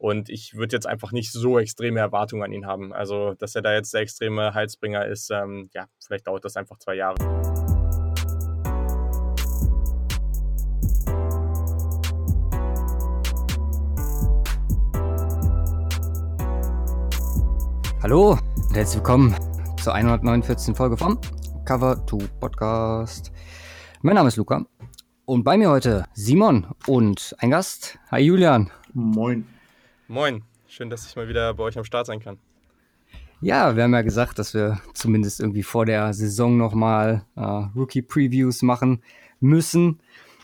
Und ich würde jetzt einfach nicht so extreme Erwartungen an ihn haben. Also, dass er da jetzt der extreme Heilsbringer ist, ähm, ja, vielleicht dauert das einfach zwei Jahre. Hallo und herzlich willkommen zur 149. Folge vom Cover 2 Podcast. Mein Name ist Luca und bei mir heute Simon und ein Gast. Hi Julian. Moin. Moin. Schön, dass ich mal wieder bei euch am Start sein kann. Ja, wir haben ja gesagt, dass wir zumindest irgendwie vor der Saison nochmal äh, Rookie-Previews machen müssen.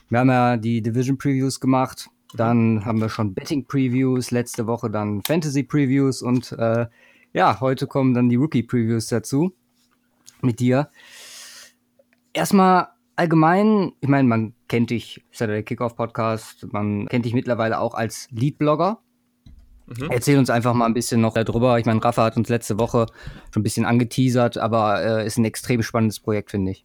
Wir haben ja die Division-Previews gemacht. Dann haben wir schon Betting-Previews, letzte Woche dann Fantasy-Previews und äh, ja, heute kommen dann die Rookie-Previews dazu mit dir. Erstmal allgemein, ich meine, man kennt dich, ist ja der Kickoff-Podcast, man kennt dich mittlerweile auch als Lead-Blogger. Mhm. Erzähl uns einfach mal ein bisschen noch darüber. Ich meine, Rafa hat uns letzte Woche schon ein bisschen angeteasert, aber äh, ist ein extrem spannendes Projekt, finde ich.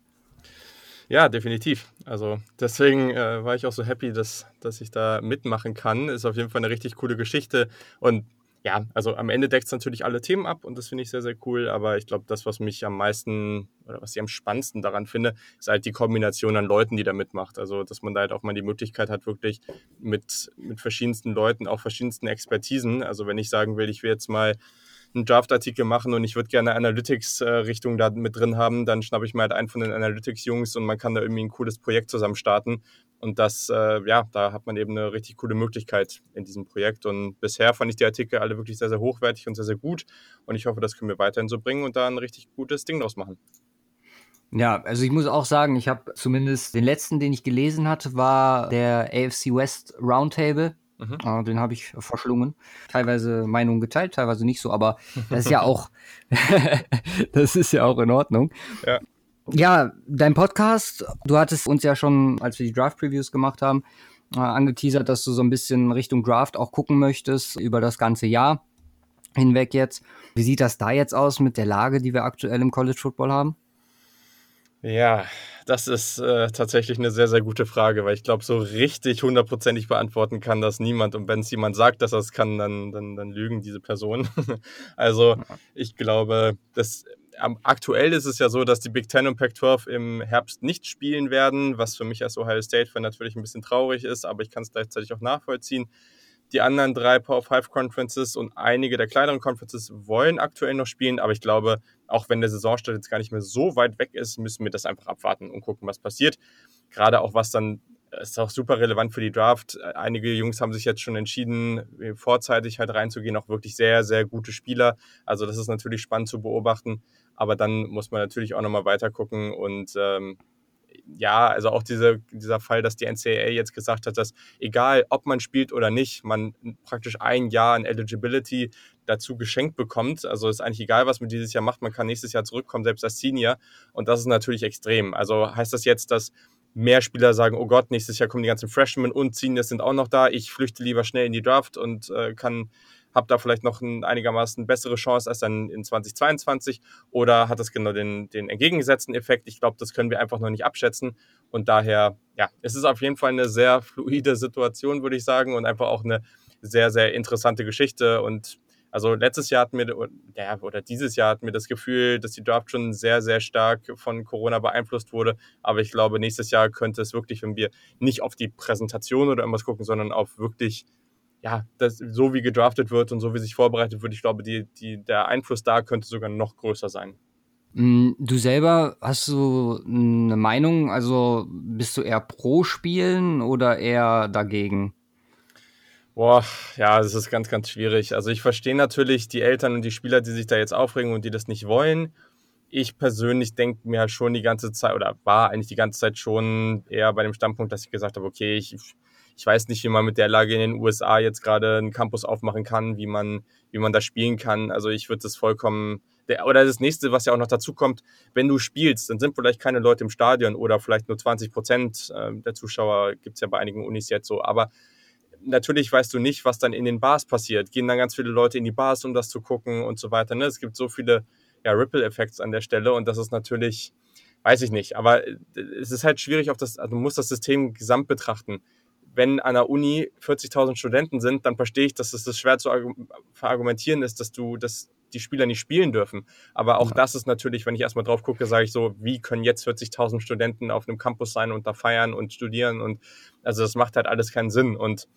Ja, definitiv. Also deswegen äh, war ich auch so happy, dass, dass ich da mitmachen kann. Ist auf jeden Fall eine richtig coole Geschichte. Und ja, also am Ende deckt es natürlich alle Themen ab und das finde ich sehr, sehr cool. Aber ich glaube, das, was mich am meisten oder was ich am spannendsten daran finde, ist halt die Kombination an Leuten, die da mitmacht. Also, dass man da halt auch mal die Möglichkeit hat, wirklich mit, mit verschiedensten Leuten, auch verschiedensten Expertisen. Also, wenn ich sagen will, ich will jetzt mal einen Draft-Artikel machen und ich würde gerne Analytics-Richtung da mit drin haben, dann schnappe ich mir halt einen von den Analytics-Jungs und man kann da irgendwie ein cooles Projekt zusammen starten. Und das, äh, ja, da hat man eben eine richtig coole Möglichkeit in diesem Projekt. Und bisher fand ich die Artikel alle wirklich sehr, sehr hochwertig und sehr, sehr gut. Und ich hoffe, das können wir weiterhin so bringen und da ein richtig gutes Ding draus machen. Ja, also ich muss auch sagen, ich habe zumindest den letzten, den ich gelesen hatte, war der AFC West Roundtable. Mhm. Uh, den habe ich verschlungen. Teilweise Meinungen geteilt, teilweise nicht so, aber das ist ja auch, das ist ja auch in Ordnung. Ja. Ja, dein Podcast, du hattest uns ja schon, als wir die Draft-Previews gemacht haben, äh, angeteasert, dass du so ein bisschen Richtung Draft auch gucken möchtest über das ganze Jahr hinweg jetzt. Wie sieht das da jetzt aus mit der Lage, die wir aktuell im College Football haben? Ja, das ist äh, tatsächlich eine sehr, sehr gute Frage, weil ich glaube, so richtig hundertprozentig beantworten kann das niemand. Und wenn es jemand sagt, dass er es kann, dann, dann, dann lügen diese Personen. also ich glaube, das, aktuell ist es ja so, dass die Big Ten und Pac-12 im Herbst nicht spielen werden, was für mich als Ohio State-Fan natürlich ein bisschen traurig ist, aber ich kann es gleichzeitig auch nachvollziehen. Die anderen drei Power 5 Conferences und einige der kleineren Conferences wollen aktuell noch spielen, aber ich glaube, auch wenn der Saisonstart jetzt gar nicht mehr so weit weg ist, müssen wir das einfach abwarten und gucken, was passiert. Gerade auch was dann ist auch super relevant für die Draft. Einige Jungs haben sich jetzt schon entschieden, vorzeitig halt reinzugehen, auch wirklich sehr, sehr gute Spieler. Also das ist natürlich spannend zu beobachten, aber dann muss man natürlich auch nochmal weiter gucken und ähm, ja, also auch diese, dieser Fall, dass die NCAA jetzt gesagt hat, dass egal, ob man spielt oder nicht, man praktisch ein Jahr an Eligibility dazu geschenkt bekommt. Also ist eigentlich egal, was man dieses Jahr macht, man kann nächstes Jahr zurückkommen, selbst als Senior. Und das ist natürlich extrem. Also heißt das jetzt, dass mehr Spieler sagen, oh Gott, nächstes Jahr kommen die ganzen Freshmen und Seniors sind auch noch da, ich flüchte lieber schnell in die Draft und äh, kann habe da vielleicht noch eine einigermaßen bessere Chance als dann in 2022 oder hat das genau den, den entgegengesetzten Effekt? Ich glaube, das können wir einfach noch nicht abschätzen und daher, ja, es ist auf jeden Fall eine sehr fluide Situation, würde ich sagen und einfach auch eine sehr, sehr interessante Geschichte und also letztes Jahr hatten wir, ja, oder dieses Jahr hatten wir das Gefühl, dass die Draft schon sehr, sehr stark von Corona beeinflusst wurde. Aber ich glaube, nächstes Jahr könnte es wirklich, wenn wir nicht auf die Präsentation oder irgendwas gucken, sondern auf wirklich ja, das, so wie gedraftet wird und so wie sich vorbereitet wird, ich glaube, die, die, der Einfluss da könnte sogar noch größer sein. Mm, du selber hast du eine Meinung? Also bist du eher pro Spielen oder eher dagegen? Boah, ja, das ist ganz, ganz schwierig. Also ich verstehe natürlich die Eltern und die Spieler, die sich da jetzt aufregen und die das nicht wollen. Ich persönlich denke mir halt schon die ganze Zeit oder war eigentlich die ganze Zeit schon eher bei dem Standpunkt, dass ich gesagt habe, okay, ich ich weiß nicht, wie man mit der Lage in den USA jetzt gerade einen Campus aufmachen kann, wie man, wie man da spielen kann. Also ich würde das vollkommen, der, oder das nächste, was ja auch noch dazu kommt, wenn du spielst, dann sind vielleicht keine Leute im Stadion oder vielleicht nur 20 Prozent äh, der Zuschauer, gibt es ja bei einigen Unis jetzt so, aber natürlich weißt du nicht, was dann in den Bars passiert. Gehen dann ganz viele Leute in die Bars, um das zu gucken und so weiter. Ne? Es gibt so viele ja, Ripple-Effekte an der Stelle und das ist natürlich, weiß ich nicht, aber äh, es ist halt schwierig auf das, also du musst das System gesamt betrachten wenn an der Uni 40.000 Studenten sind, dann verstehe ich, dass es das schwer zu verargumentieren ist, dass du, dass die Spieler nicht spielen dürfen. Aber auch ja. das ist natürlich, wenn ich erstmal drauf gucke, sage ich so, wie können jetzt 40.000 Studenten auf einem Campus sein und da feiern und studieren und also das macht halt alles keinen Sinn und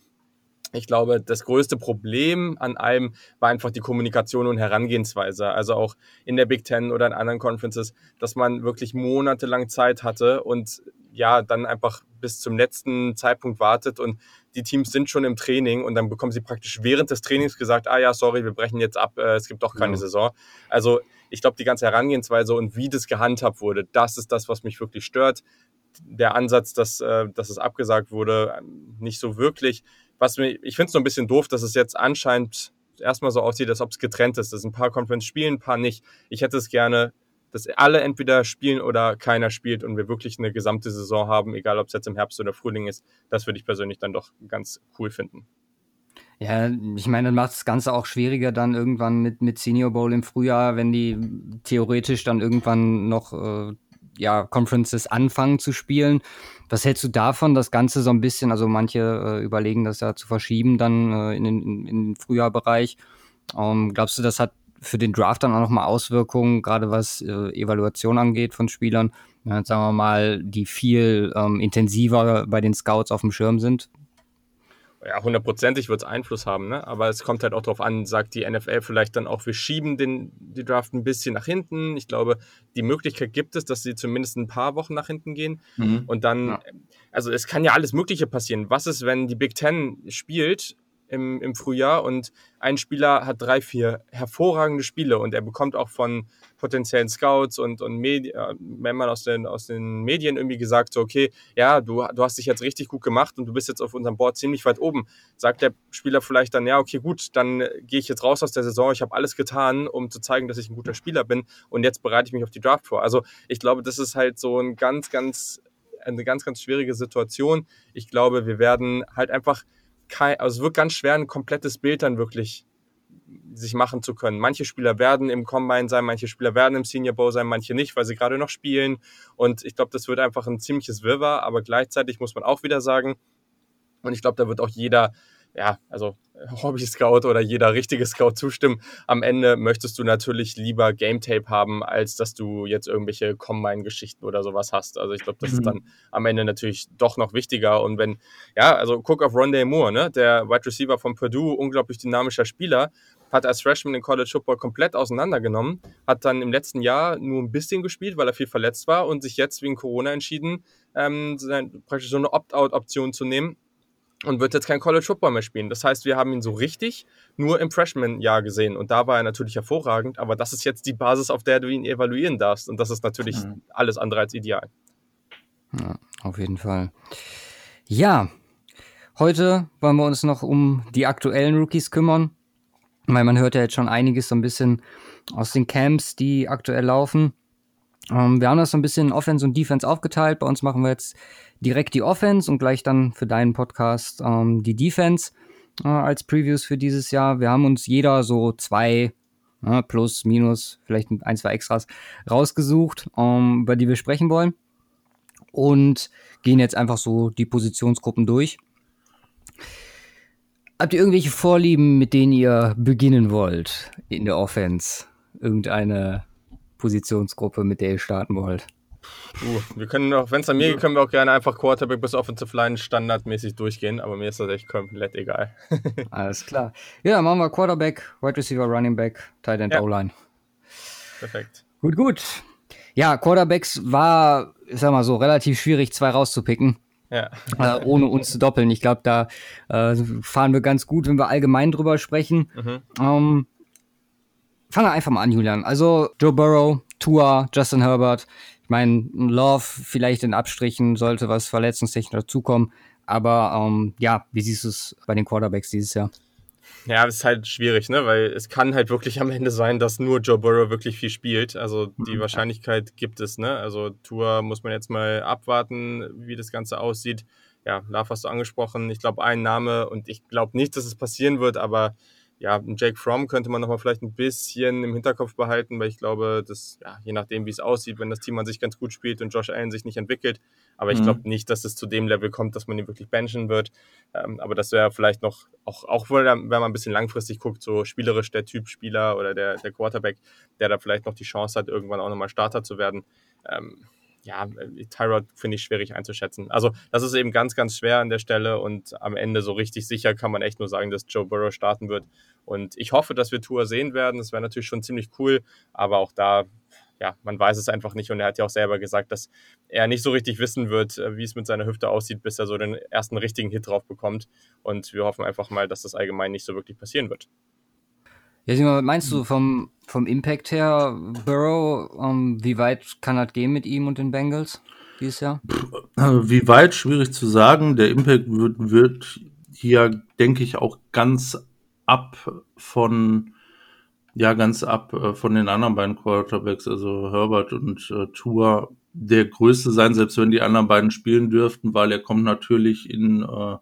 ich glaube, das größte Problem an allem war einfach die Kommunikation und Herangehensweise. Also auch in der Big Ten oder in anderen Conferences, dass man wirklich monatelang Zeit hatte und ja, dann einfach bis zum letzten Zeitpunkt wartet und die Teams sind schon im Training und dann bekommen sie praktisch während des Trainings gesagt, ah ja, sorry, wir brechen jetzt ab, äh, es gibt doch keine ja. Saison. Also ich glaube, die ganze Herangehensweise und wie das gehandhabt wurde, das ist das, was mich wirklich stört. Der Ansatz, dass, äh, dass es abgesagt wurde, nicht so wirklich was mir, ich finde es so ein bisschen doof, dass es jetzt anscheinend erstmal so aussieht, als ob es getrennt ist, dass ein paar Conference spielen, ein paar nicht. Ich hätte es gerne, dass alle entweder spielen oder keiner spielt und wir wirklich eine gesamte Saison haben, egal ob es jetzt im Herbst oder Frühling ist. Das würde ich persönlich dann doch ganz cool finden. Ja, ich meine, dann macht das Ganze auch schwieriger dann irgendwann mit, mit Senior Bowl im Frühjahr, wenn die theoretisch dann irgendwann noch äh, ja, Conferences anfangen zu spielen. Was hältst du davon, das Ganze so ein bisschen, also manche äh, überlegen das ja zu verschieben dann äh, in, den, in den Frühjahrbereich. Ähm, glaubst du, das hat für den Draft dann auch nochmal Auswirkungen, gerade was äh, Evaluation angeht von Spielern, ja, sagen wir mal, die viel ähm, intensiver bei den Scouts auf dem Schirm sind? Ja, hundertprozentig wird es Einfluss haben, ne? aber es kommt halt auch darauf an, sagt die NFL vielleicht dann auch, wir schieben den, die Draft ein bisschen nach hinten. Ich glaube, die Möglichkeit gibt es, dass sie zumindest ein paar Wochen nach hinten gehen. Mhm. Und dann, ja. also es kann ja alles Mögliche passieren. Was ist, wenn die Big Ten spielt im, im Frühjahr und ein Spieler hat drei, vier hervorragende Spiele und er bekommt auch von potenziellen Scouts und, und Medi äh, aus den, aus den Medien irgendwie gesagt, so, okay, ja, du, du hast dich jetzt richtig gut gemacht und du bist jetzt auf unserem Board ziemlich weit oben. Sagt der Spieler vielleicht dann, ja, okay, gut, dann gehe ich jetzt raus aus der Saison, ich habe alles getan, um zu zeigen, dass ich ein guter Spieler bin und jetzt bereite ich mich auf die Draft vor. Also ich glaube, das ist halt so ein ganz, ganz, eine ganz, ganz schwierige Situation. Ich glaube, wir werden halt einfach kein, also es wird ganz schwer, ein komplettes Bild dann wirklich sich machen zu können. Manche Spieler werden im Combine sein, manche Spieler werden im Senior Bowl sein, manche nicht, weil sie gerade noch spielen. Und ich glaube, das wird einfach ein ziemliches Wirrwarr, aber gleichzeitig muss man auch wieder sagen, und ich glaube, da wird auch jeder ja, also Hobby-Scout oder jeder richtige Scout zustimmen. Am Ende möchtest du natürlich lieber Game Tape haben, als dass du jetzt irgendwelche Combine-Geschichten oder sowas hast. Also ich glaube, das mhm. ist dann am Ende natürlich doch noch wichtiger. Und wenn, ja, also guck auf Rondé Moore, ne? der Wide Receiver von Purdue, unglaublich dynamischer Spieler, hat als Freshman in College Football komplett auseinandergenommen, hat dann im letzten Jahr nur ein bisschen gespielt, weil er viel verletzt war und sich jetzt wegen Corona entschieden, ähm, praktisch so eine Opt-out-Option zu nehmen und wird jetzt kein College Football mehr spielen. Das heißt, wir haben ihn so richtig nur im Freshman-Jahr gesehen und da war er natürlich hervorragend, aber das ist jetzt die Basis, auf der du ihn evaluieren darfst und das ist natürlich mhm. alles andere als ideal. Ja, auf jeden Fall. Ja, heute wollen wir uns noch um die aktuellen Rookies kümmern, weil man hört ja jetzt schon einiges so ein bisschen aus den Camps, die aktuell laufen. Ähm, wir haben das so ein bisschen Offense und Defense aufgeteilt. Bei uns machen wir jetzt direkt die Offense und gleich dann für deinen Podcast ähm, die Defense äh, als Previews für dieses Jahr. Wir haben uns jeder so zwei äh, plus, minus, vielleicht ein, zwei Extras rausgesucht, ähm, über die wir sprechen wollen. Und gehen jetzt einfach so die Positionsgruppen durch. Habt ihr irgendwelche Vorlieben, mit denen ihr beginnen wollt in der Offense? Irgendeine Positionsgruppe, mit der ihr starten wollt? Uh, wir können auch, wenn es an mir geht, können wir auch gerne einfach Quarterback bis Offensive Line standardmäßig durchgehen, aber mir ist das echt komplett egal. Alles klar. Ja, machen wir Quarterback, Wide Receiver, Running Back, Tight End, ja. O-Line. Perfekt. Gut, gut. Ja, Quarterbacks war, ich sag mal so, relativ schwierig, zwei rauszupicken. Ja. Äh, ohne uns zu doppeln. Ich glaube, da äh, fahren wir ganz gut, wenn wir allgemein drüber sprechen. Mhm. Ähm, fangen wir einfach mal an, Julian. Also Joe Burrow, Tua, Justin Herbert. Ich meine, Love vielleicht in Abstrichen sollte was verletzungstechnisch dazukommen. Aber ähm, ja, wie siehst du es bei den Quarterbacks dieses Jahr? Ja, das ist halt schwierig, ne? Weil es kann halt wirklich am Ende sein, dass nur Joe Burrow wirklich viel spielt. Also die mhm. Wahrscheinlichkeit gibt es, ne? Also Tour muss man jetzt mal abwarten, wie das Ganze aussieht. Ja, Love hast du angesprochen. Ich glaube, ein Name und ich glaube nicht, dass es passieren wird, aber ja, Jake Fromm könnte man nochmal vielleicht ein bisschen im Hinterkopf behalten, weil ich glaube, dass, ja, je nachdem, wie es aussieht, wenn das Team an sich ganz gut spielt und Josh Allen sich nicht entwickelt, aber ich mhm. glaube nicht, dass es zu dem Level kommt, dass man ihn wirklich benchen wird. Ähm, aber das wäre vielleicht noch, auch, auch wenn man ein bisschen langfristig guckt, so spielerisch der Typ Spieler oder der, der Quarterback, der da vielleicht noch die Chance hat, irgendwann auch nochmal Starter zu werden. Ähm, ja, Tyrod finde ich schwierig einzuschätzen. Also, das ist eben ganz, ganz schwer an der Stelle und am Ende so richtig sicher kann man echt nur sagen, dass Joe Burrow starten wird. Und ich hoffe, dass wir Tour sehen werden. Das wäre natürlich schon ziemlich cool, aber auch da, ja, man weiß es einfach nicht. Und er hat ja auch selber gesagt, dass er nicht so richtig wissen wird, äh, wie es mit seiner Hüfte aussieht, bis er so den ersten richtigen Hit drauf bekommt. Und wir hoffen einfach mal, dass das allgemein nicht so wirklich passieren wird. Ja, Simon, meinst du vom, vom Impact her, Burrow, um, ähm, wie weit kann das gehen mit ihm und den Bengals dieses Jahr? Wie weit, schwierig zu sagen. Der Impact wird, wird hier, denke ich, auch ganz ab von, ja, ganz ab äh, von den anderen beiden Quarterbacks, also Herbert und äh, Tour, der größte sein, selbst wenn die anderen beiden spielen dürften, weil er kommt natürlich in, äh,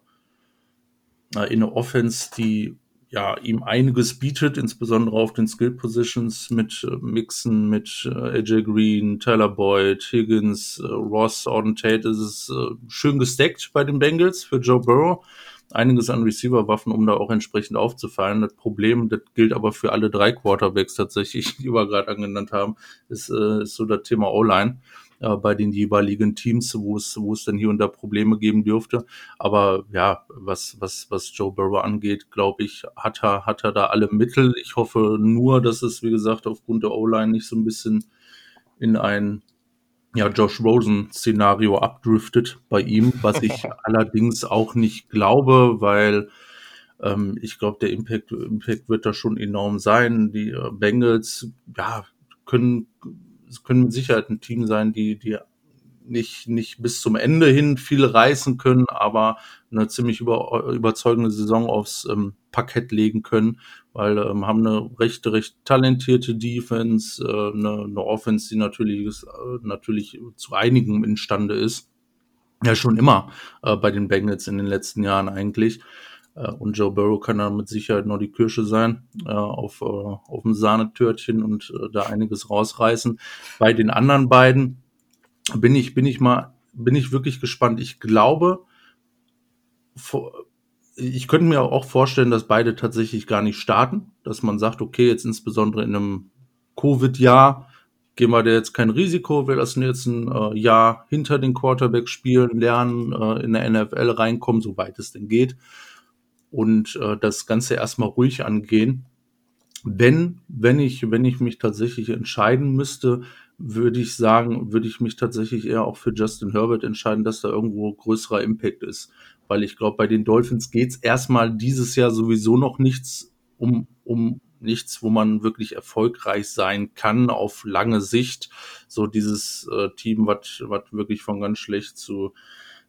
in eine Offense, die ja, ihm einiges bietet, insbesondere auf den Skill Positions mit äh, Mixen, mit äh, AJ Green, Tyler Boyd, Higgins, äh, Ross, Auden Tate. Es ist äh, schön gesteckt bei den Bengals für Joe Burrow. Einiges an Receiver-Waffen, um da auch entsprechend aufzufallen. Das Problem, das gilt aber für alle drei Quarterbacks tatsächlich, die wir gerade angenannt haben, ist, äh, ist so das Thema O-Line äh, bei den jeweiligen Teams, wo es, wo es dann hier und da Probleme geben dürfte. Aber ja, was, was, was Joe Burrow angeht, glaube ich, hat er, hat er da alle Mittel. Ich hoffe nur, dass es, wie gesagt, aufgrund der O-Line nicht so ein bisschen in ein ja, Josh Rosen-Szenario abdriftet bei ihm, was ich allerdings auch nicht glaube, weil ähm, ich glaube, der Impact, Impact wird da schon enorm sein. Die äh, Bengals, ja, können es können mit Sicherheit ein Team sein, die, die nicht, nicht bis zum Ende hin viel reißen können, aber eine ziemlich über, überzeugende Saison aufs ähm, Parkett legen können, weil ähm, haben eine recht, recht talentierte Defense, äh, eine, eine Offense, die natürlich, äh, natürlich zu einigen imstande ist. Ja, schon immer äh, bei den Bengals in den letzten Jahren eigentlich. Äh, und Joe Burrow kann da mit Sicherheit noch die Kirsche sein äh, auf, äh, auf dem Sahnetörtchen und da einiges rausreißen. Bei den anderen beiden bin ich, bin ich mal, bin ich wirklich gespannt. Ich glaube, ich könnte mir auch vorstellen, dass beide tatsächlich gar nicht starten, dass man sagt, okay, jetzt insbesondere in einem Covid-Jahr gehen wir da jetzt kein Risiko, wir lassen jetzt ein äh, Jahr hinter den Quarterback spielen, lernen, äh, in der NFL reinkommen, soweit es denn geht und äh, das Ganze erstmal ruhig angehen. Wenn, wenn ich, wenn ich mich tatsächlich entscheiden müsste, würde ich sagen, würde ich mich tatsächlich eher auch für Justin Herbert entscheiden, dass da irgendwo größerer Impact ist. Weil ich glaube, bei den Dolphins geht's erstmal dieses Jahr sowieso noch nichts um, um nichts, wo man wirklich erfolgreich sein kann auf lange Sicht. So dieses äh, Team, was wirklich von ganz schlecht zu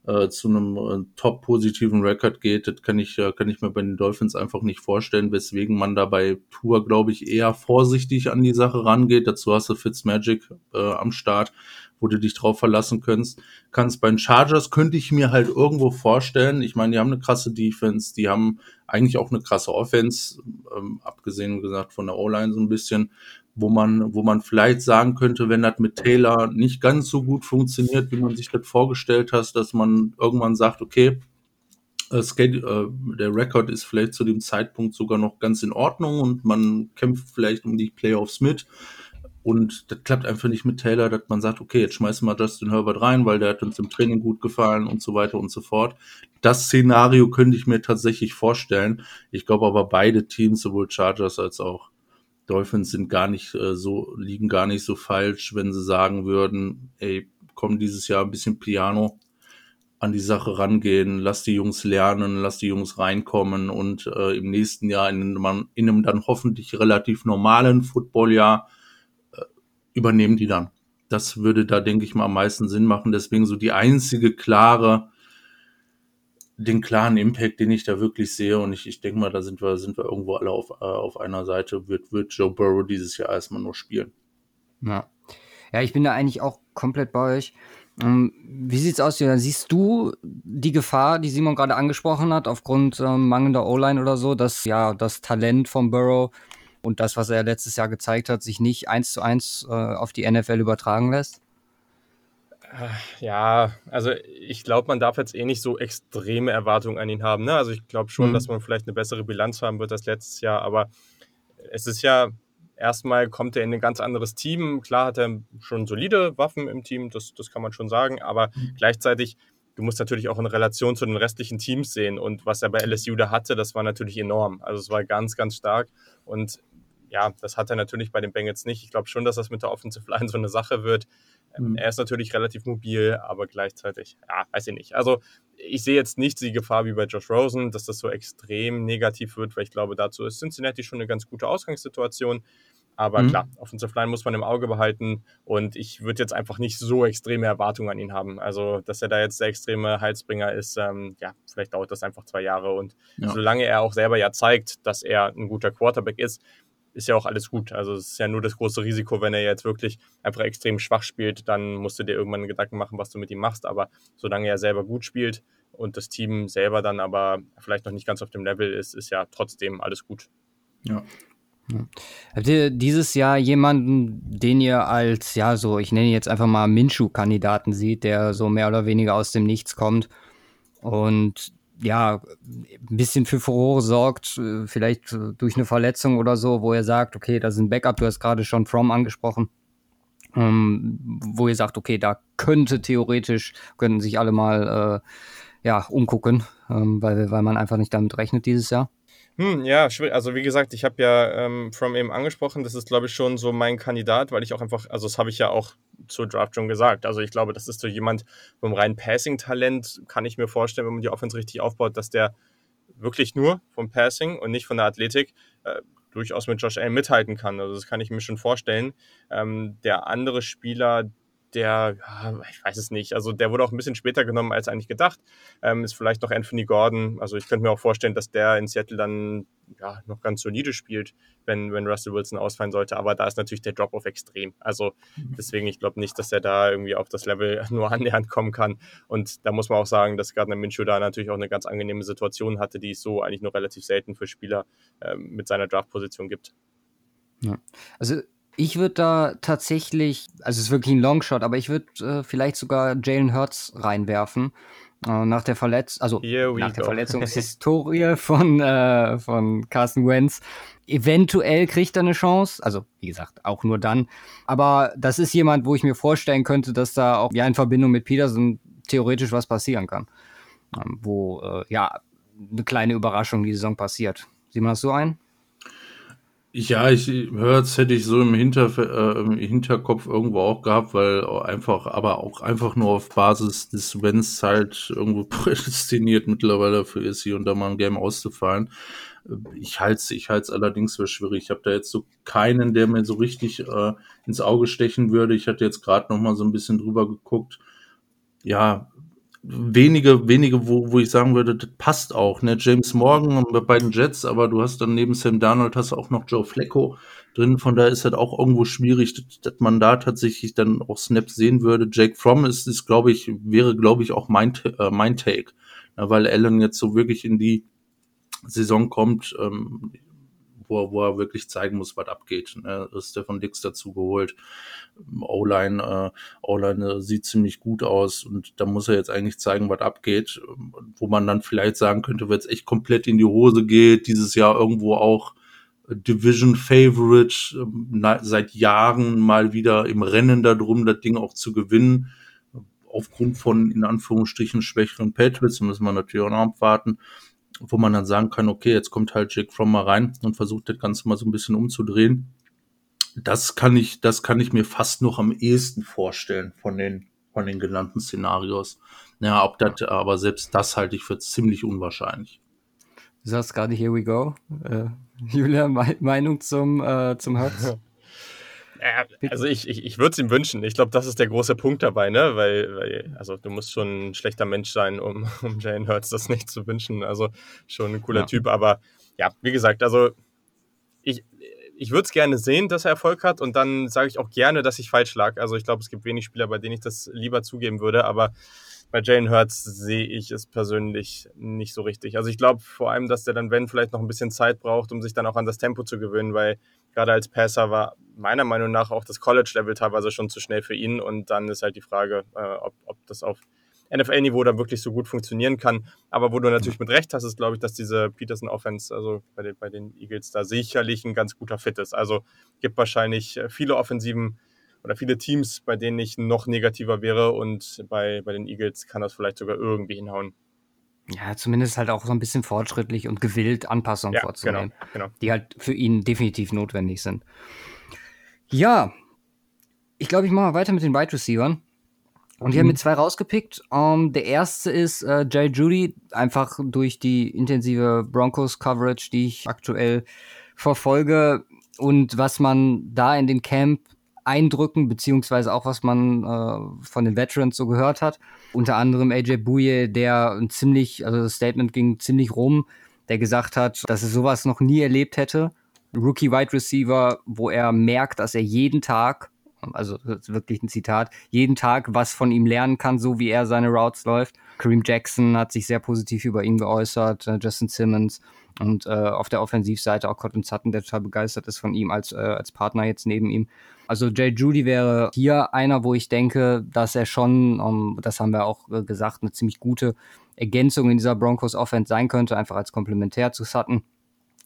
äh, zu einem äh, top positiven Record geht, das kann ich, äh, kann ich mir bei den Dolphins einfach nicht vorstellen, weswegen man da bei Tour, glaube ich, eher vorsichtig an die Sache rangeht. Dazu hast du Fitzmagic äh, am Start, wo du dich drauf verlassen kannst. Kannst bei den Chargers könnte ich mir halt irgendwo vorstellen. Ich meine, die haben eine krasse Defense, die haben eigentlich auch eine krasse Offense, ähm, abgesehen gesagt von der O-Line so ein bisschen wo man, wo man vielleicht sagen könnte, wenn das mit Taylor nicht ganz so gut funktioniert, wie man sich das vorgestellt hat, dass man irgendwann sagt, okay, äh, äh, der Rekord ist vielleicht zu dem Zeitpunkt sogar noch ganz in Ordnung und man kämpft vielleicht um die Playoffs mit. Und das klappt einfach nicht mit Taylor, dass man sagt, okay, jetzt schmeißen wir Justin Herbert rein, weil der hat uns im Training gut gefallen und so weiter und so fort. Das Szenario könnte ich mir tatsächlich vorstellen. Ich glaube aber beide Teams, sowohl Chargers als auch Dolphins sind gar nicht äh, so, liegen gar nicht so falsch, wenn sie sagen würden, ey, komm dieses Jahr ein bisschen Piano an die Sache rangehen, lass die Jungs lernen, lass die Jungs reinkommen und äh, im nächsten Jahr in in einem dann hoffentlich relativ normalen Footballjahr äh, übernehmen die dann. Das würde da, denke ich mal, am meisten Sinn machen. Deswegen so die einzige klare den klaren Impact, den ich da wirklich sehe. Und ich, ich denke mal, da sind wir, sind wir irgendwo alle auf, äh, auf einer Seite, wird, wird Joe Burrow dieses Jahr erstmal nur spielen. Ja. Ja, ich bin da eigentlich auch komplett bei euch. Ähm, wie sieht's aus, Julian? Siehst du die Gefahr, die Simon gerade angesprochen hat, aufgrund ähm, mangelnder O-Line oder so, dass ja das Talent von Burrow und das, was er letztes Jahr gezeigt hat, sich nicht eins zu eins äh, auf die NFL übertragen lässt? Ja, also ich glaube, man darf jetzt eh nicht so extreme Erwartungen an ihn haben. Ne? Also ich glaube schon, mhm. dass man vielleicht eine bessere Bilanz haben wird als letztes Jahr, aber es ist ja erstmal kommt er in ein ganz anderes Team. Klar hat er schon solide Waffen im Team, das, das kann man schon sagen, aber mhm. gleichzeitig, du musst natürlich auch in Relation zu den restlichen Teams sehen. Und was er bei LSU da hatte, das war natürlich enorm. Also es war ganz, ganz stark. Und ja, das hat er natürlich bei den Bengals nicht. Ich glaube schon, dass das mit der Offensive Line so eine Sache wird. Mhm. Er ist natürlich relativ mobil, aber gleichzeitig, ja, weiß ich nicht. Also ich sehe jetzt nicht die Gefahr wie bei Josh Rosen, dass das so extrem negativ wird, weil ich glaube, dazu ist Cincinnati schon eine ganz gute Ausgangssituation. Aber mhm. klar, Offensive Line muss man im Auge behalten und ich würde jetzt einfach nicht so extreme Erwartungen an ihn haben. Also, dass er da jetzt der extreme Heilsbringer ist, ähm, ja, vielleicht dauert das einfach zwei Jahre und ja. solange er auch selber ja zeigt, dass er ein guter Quarterback ist, ist ja auch alles gut. Also es ist ja nur das große Risiko, wenn er jetzt wirklich einfach extrem schwach spielt, dann musst du dir irgendwann Gedanken machen, was du mit ihm machst. Aber solange er selber gut spielt und das Team selber dann aber vielleicht noch nicht ganz auf dem Level ist, ist ja trotzdem alles gut. Ja. Habt ihr dieses Jahr jemanden, den ihr als, ja, so, ich nenne jetzt einfach mal Minshu-Kandidaten sieht, der so mehr oder weniger aus dem Nichts kommt und ja, ein bisschen für Furore sorgt, äh, vielleicht äh, durch eine Verletzung oder so, wo er sagt, okay, das ist ein Backup, du hast gerade schon From angesprochen, ähm, wo ihr sagt, okay, da könnte theoretisch, könnten sich alle mal äh, ja, umgucken, ähm, weil, weil man einfach nicht damit rechnet dieses Jahr. Hm, ja, schwierig. Also wie gesagt, ich habe ja ähm, From eben angesprochen, das ist, glaube ich, schon so mein Kandidat, weil ich auch einfach, also das habe ich ja auch zur Draft schon gesagt. Also ich glaube, das ist so jemand vom reinen Passing-Talent, kann ich mir vorstellen, wenn man die Offense richtig aufbaut, dass der wirklich nur vom Passing und nicht von der Athletik äh, durchaus mit Josh Allen mithalten kann. Also das kann ich mir schon vorstellen. Ähm, der andere Spieler, der, ich weiß es nicht, also der wurde auch ein bisschen später genommen als eigentlich gedacht. Ähm, ist vielleicht noch Anthony Gordon. Also ich könnte mir auch vorstellen, dass der in Seattle dann ja, noch ganz solide spielt, wenn, wenn Russell Wilson ausfallen sollte. Aber da ist natürlich der Drop-off extrem. Also mhm. deswegen, ich glaube nicht, dass er da irgendwie auf das Level nur annähernd kommen kann. Und da muss man auch sagen, dass Gardner Minshew da natürlich auch eine ganz angenehme Situation hatte, die es so eigentlich nur relativ selten für Spieler ähm, mit seiner Draft-Position gibt. Ja. Also ich würde da tatsächlich, also es ist wirklich ein Longshot, aber ich würde äh, vielleicht sogar Jalen Hurts reinwerfen. Äh, nach der Verletzung, also nach der Verletzungshistorie von, äh, von Carson Wentz. Eventuell kriegt er eine Chance, also wie gesagt, auch nur dann. Aber das ist jemand, wo ich mir vorstellen könnte, dass da auch ja in Verbindung mit Peterson theoretisch was passieren kann. Ähm, wo äh, ja eine kleine Überraschung die Saison passiert. Sieh mal das so ein? Ja, ich hör's hätte ich so im, Hinter, äh, im Hinterkopf irgendwo auch gehabt, weil einfach, aber auch einfach nur auf Basis des Wenns halt irgendwo prädestiniert mittlerweile für ist, hier und da mal ein Game auszufallen. Ich halte es ich halt's allerdings für schwierig. Ich habe da jetzt so keinen, der mir so richtig äh, ins Auge stechen würde. Ich hatte jetzt gerade noch mal so ein bisschen drüber geguckt. Ja, wenige, wenige, wo, wo ich sagen würde, das passt auch. Ne? James Morgan bei den Jets, aber du hast dann neben Sam Darnold hast auch noch Joe Flacco drin. Von daher ist das auch irgendwo schwierig, dass, dass man da tatsächlich dann auch Snaps sehen würde. Jake Fromm ist, ist glaube ich, wäre, glaube ich, auch mein, äh, mein Take. Ja, weil Allen jetzt so wirklich in die Saison kommt. Ähm, wo er, wo er wirklich zeigen muss, was abgeht. Ne? Stefan Dix dazu geholt. O-Line, äh, O-Line äh, sieht ziemlich gut aus und da muss er jetzt eigentlich zeigen, was abgeht. Wo man dann vielleicht sagen könnte, wenn es echt komplett in die Hose geht, dieses Jahr irgendwo auch Division Favorite, äh, seit Jahren mal wieder im Rennen darum, das Ding auch zu gewinnen. Aufgrund von, in Anführungsstrichen, schwächeren Patriots, müssen wir natürlich auch noch abwarten wo man dann sagen kann, okay, jetzt kommt halt Jake Fromm mal rein und versucht das Ganze mal so ein bisschen umzudrehen. Das kann ich, das kann ich mir fast noch am ehesten vorstellen von den, von den genannten Szenarios. Ja, ob das, aber selbst das halte ich für ziemlich unwahrscheinlich. Du sagst gerade, here we go. Äh, Julia, Meinung zum, äh, zum Herz? also ich, ich, ich würde es ihm wünschen. Ich glaube, das ist der große Punkt dabei, ne? Weil, weil, also du musst schon ein schlechter Mensch sein, um, um Jane Hurts das nicht zu wünschen. Also schon ein cooler ja. Typ. Aber ja, wie gesagt, also ich, ich würde es gerne sehen, dass er Erfolg hat und dann sage ich auch gerne, dass ich falsch lag. Also ich glaube, es gibt wenig Spieler, bei denen ich das lieber zugeben würde, aber bei Jalen Hurts sehe ich es persönlich nicht so richtig. Also ich glaube vor allem, dass der dann, wenn, vielleicht noch ein bisschen Zeit braucht, um sich dann auch an das Tempo zu gewöhnen, weil gerade als Passer war meiner Meinung nach auch das College-Level teilweise schon zu schnell für ihn und dann ist halt die Frage, äh, ob, ob das auf NFL-Niveau dann wirklich so gut funktionieren kann. Aber wo du natürlich mit Recht hast, ist, glaube ich, dass diese Peterson-Offense, also bei den, bei den Eagles, da sicherlich ein ganz guter Fit ist. Also gibt wahrscheinlich äh, viele Offensiven oder viele Teams, bei denen ich noch negativer wäre und bei, bei den Eagles kann das vielleicht sogar irgendwie hinhauen. Ja, zumindest halt auch so ein bisschen fortschrittlich und gewillt Anpassungen ja, vorzunehmen, genau, genau. die halt für ihn definitiv notwendig sind. Ja, ich glaube, ich mache mal weiter mit den Wide Receivers. Und ich habe mir mhm. zwei rausgepickt. Um, ähm, der erste ist äh, Jay Judy, einfach durch die intensive Broncos-Coverage, die ich aktuell verfolge und was man da in den Camp Eindrücken, beziehungsweise auch was man äh, von den Veterans so gehört hat. Unter anderem AJ Bouye, der ein ziemlich, also das Statement ging ziemlich rum, der gesagt hat, dass er sowas noch nie erlebt hätte. Rookie Wide Receiver, wo er merkt, dass er jeden Tag also wirklich ein Zitat, jeden Tag was von ihm lernen kann, so wie er seine Routes läuft. Kareem Jackson hat sich sehr positiv über ihn geäußert, äh, Justin Simmons und äh, auf der Offensivseite auch Cotton Sutton, der total begeistert ist von ihm als, äh, als Partner jetzt neben ihm. Also Jay Judy wäre hier einer, wo ich denke, dass er schon, um, das haben wir auch äh, gesagt, eine ziemlich gute Ergänzung in dieser Broncos Offense sein könnte, einfach als Komplementär zu Sutton.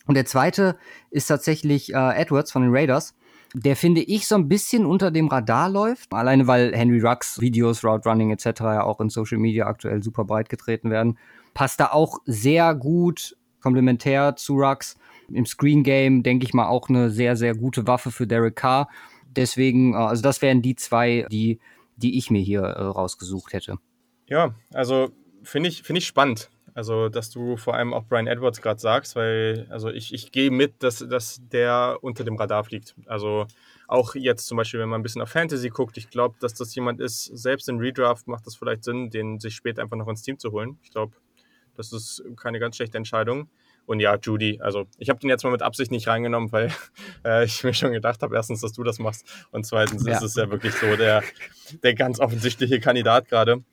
Und der zweite ist tatsächlich äh, Edwards von den Raiders der finde ich so ein bisschen unter dem Radar läuft. Alleine weil Henry Rux Videos, Route Running etc. ja auch in Social Media aktuell super breit getreten werden. Passt da auch sehr gut komplementär zu Rux. Im Screen Game denke ich mal auch eine sehr, sehr gute Waffe für Derek Carr. Deswegen, äh, also das wären die zwei, die, die ich mir hier äh, rausgesucht hätte. Ja, also finde ich, finde ich spannend. Also, dass du vor allem auch Brian Edwards gerade sagst, weil, also ich, ich gehe mit, dass, dass der unter dem Radar fliegt. Also auch jetzt zum Beispiel, wenn man ein bisschen auf Fantasy guckt, ich glaube, dass das jemand ist, selbst im Redraft macht das vielleicht Sinn, den sich später einfach noch ins Team zu holen. Ich glaube, das ist keine ganz schlechte Entscheidung. Und ja, Judy, also ich habe den jetzt mal mit Absicht nicht reingenommen, weil äh, ich mir schon gedacht habe, erstens, dass du das machst und zweitens ja. ist es ja wirklich so der, der ganz offensichtliche Kandidat gerade.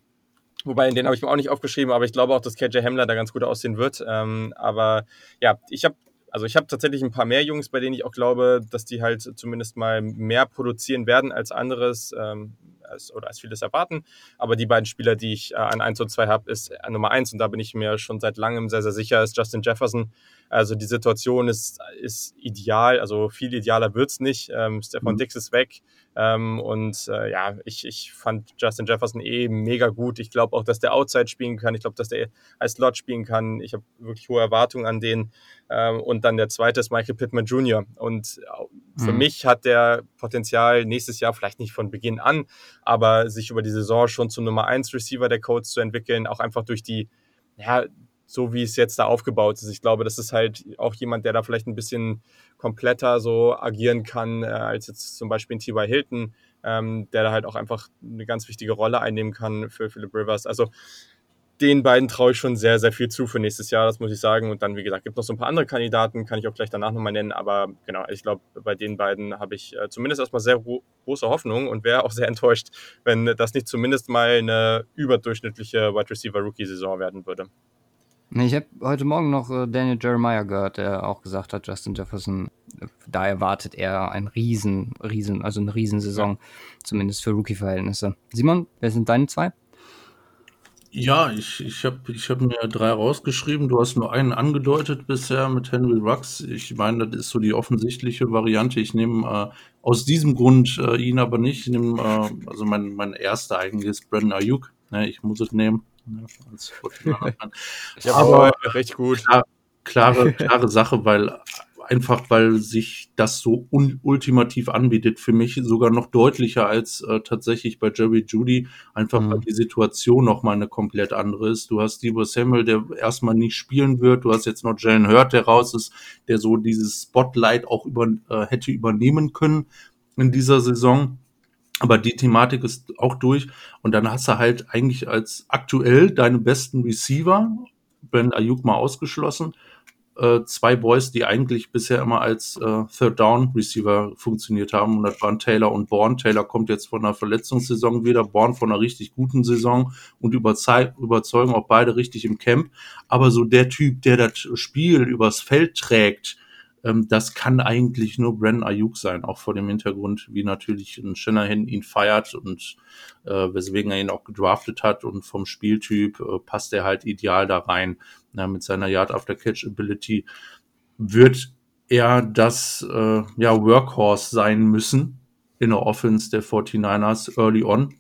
Wobei, den habe ich mir auch nicht aufgeschrieben, aber ich glaube auch, dass KJ Hamler da ganz gut aussehen wird. Ähm, aber ja, ich habe also ich habe tatsächlich ein paar mehr Jungs, bei denen ich auch glaube, dass die halt zumindest mal mehr produzieren werden als anderes ähm, als, oder als vieles erwarten. Aber die beiden Spieler, die ich äh, an 1 und 2 habe, ist Nummer 1 und da bin ich mir schon seit langem sehr, sehr sicher, ist Justin Jefferson. Also die Situation ist, ist ideal, also viel idealer wird es nicht. Ähm, Stefan mhm. Dix ist weg. Ähm, und äh, ja, ich, ich fand Justin Jefferson eh mega gut. Ich glaube auch, dass der Outside spielen kann. Ich glaube, dass der als Slot spielen kann. Ich habe wirklich hohe Erwartungen an den. Ähm, und dann der zweite ist Michael Pittman Jr. Und für mhm. mich hat der Potenzial nächstes Jahr vielleicht nicht von Beginn an, aber sich über die Saison schon zum Nummer 1 Receiver der Codes zu entwickeln, auch einfach durch die, ja, so wie es jetzt da aufgebaut ist. Ich glaube, das ist halt auch jemand, der da vielleicht ein bisschen kompletter so agieren kann, äh, als jetzt zum Beispiel ein T.Y. Hilton, ähm, der da halt auch einfach eine ganz wichtige Rolle einnehmen kann für Philip Rivers. Also den beiden traue ich schon sehr, sehr viel zu für nächstes Jahr, das muss ich sagen. Und dann, wie gesagt, gibt es noch so ein paar andere Kandidaten, kann ich auch gleich danach nochmal nennen. Aber genau, ich glaube, bei den beiden habe ich äh, zumindest erstmal sehr große Hoffnung und wäre auch sehr enttäuscht, wenn das nicht zumindest mal eine überdurchschnittliche Wide Receiver Rookie-Saison werden würde. Ich habe heute Morgen noch äh, Daniel Jeremiah gehört, der auch gesagt hat, Justin Jefferson, da erwartet er ein riesen, riesen, also eine Riesensaison, ja. zumindest für Rookie-Verhältnisse. Simon, wer sind deine zwei? Ja, ich, ich habe ich hab mir drei rausgeschrieben. Du hast nur einen angedeutet bisher mit Henry Rux. Ich meine, das ist so die offensichtliche Variante. Ich nehme äh, aus diesem Grund äh, ihn aber nicht. Ich nehme, äh, also mein, mein erster eigentlich ist Brandon Ayuk. Ne, ich muss es nehmen. Ne, als aber recht gut. Klar, klare, klare Sache, weil einfach weil sich das so ultimativ anbietet, für mich sogar noch deutlicher als äh, tatsächlich bei Jerry Judy, einfach mhm. weil die Situation nochmal eine komplett andere ist. Du hast Debo Samuel, der erstmal nicht spielen wird, du hast jetzt noch Jalen Hurt, der raus ist, der so dieses Spotlight auch über, äh, hätte übernehmen können in dieser Saison. Aber die Thematik ist auch durch und dann hast du halt eigentlich als aktuell deine besten Receiver, Ben Ayuk mal ausgeschlossen, äh, zwei Boys, die eigentlich bisher immer als äh, Third Down Receiver funktioniert haben. Und das waren Taylor und Bourne. Taylor kommt jetzt von einer Verletzungssaison wieder, Bourne von einer richtig guten Saison und überzeugen auch beide richtig im Camp. Aber so der Typ, der das Spiel übers Feld trägt, ähm, das kann eigentlich nur Brandon Ayuk sein, auch vor dem Hintergrund, wie natürlich ein Shanahan ihn feiert und äh, weswegen er ihn auch gedraftet hat und vom Spieltyp äh, passt er halt ideal da rein ja, mit seiner Yard After Catch Ability wird er das äh, ja, Workhorse sein müssen in der Offense der 49ers early on.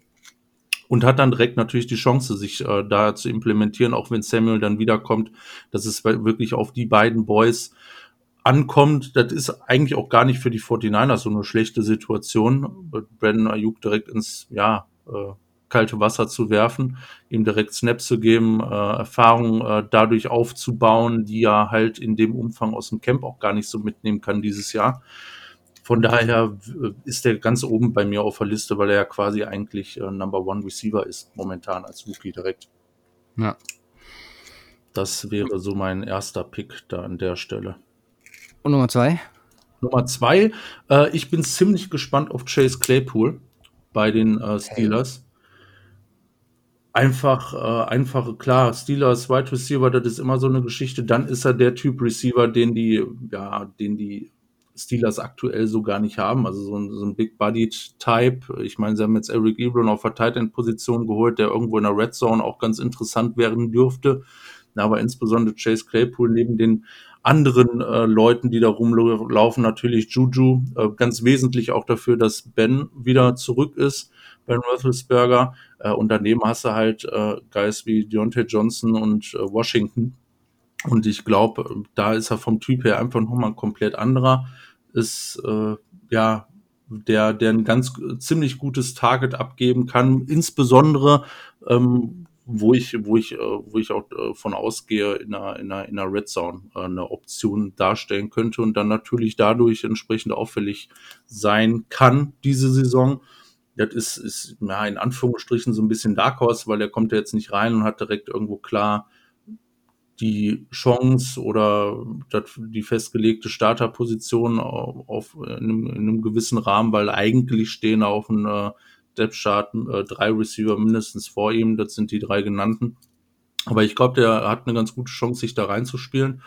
Und hat dann direkt natürlich die Chance, sich äh, da zu implementieren, auch wenn Samuel dann wiederkommt, dass es wirklich auf die beiden Boys ankommt. Das ist eigentlich auch gar nicht für die 49ers so eine schlechte Situation. Brandon Ayuk direkt ins, ja, äh, kalte Wasser zu werfen, ihm direkt Snaps zu geben, äh, Erfahrungen äh, dadurch aufzubauen, die er halt in dem Umfang aus dem Camp auch gar nicht so mitnehmen kann dieses Jahr. Von daher äh, ist der ganz oben bei mir auf der Liste, weil er ja quasi eigentlich äh, Number One Receiver ist, momentan als Rookie direkt. Ja. Das wäre so mein erster Pick da an der Stelle. Und Nummer zwei? Nummer zwei, äh, ich bin ziemlich gespannt auf Chase Claypool bei den äh, Steelers. Okay einfach, äh, einfach, klar, Steelers Wide Receiver, das ist immer so eine Geschichte. Dann ist er der Typ Receiver, den die, ja, den die Steelers aktuell so gar nicht haben. Also so ein, so ein Big Body Type. Ich meine, sie haben jetzt Eric Ebron auf der Tight Position geholt, der irgendwo in der Red Zone auch ganz interessant werden dürfte. Aber insbesondere Chase Claypool neben den anderen äh, Leuten, die da rumlaufen, natürlich Juju, äh, ganz wesentlich auch dafür, dass Ben wieder zurück ist Ben Roethlisberger. Äh, und daneben hast du halt äh, Guys wie Deontay Johnson und äh, Washington. Und ich glaube, da ist er vom Typ her einfach nochmal ein komplett anderer. Ist äh, ja der, der ein ganz ziemlich gutes Target abgeben kann, insbesondere ähm, wo ich, wo ich, äh, wo ich auch äh, von ausgehe, in einer, in einer, in einer Red Zone äh, eine Option darstellen könnte und dann natürlich dadurch entsprechend auffällig sein kann diese Saison. Das ist, ist ja, in Anführungsstrichen so ein bisschen Dark Horse, weil der kommt ja jetzt nicht rein und hat direkt irgendwo klar die Chance oder die festgelegte Starterposition auf, in, einem, in einem gewissen Rahmen, weil eigentlich stehen auf einem Depth Chart äh, drei Receiver mindestens vor ihm. Das sind die drei genannten. Aber ich glaube, der hat eine ganz gute Chance, sich da reinzuspielen.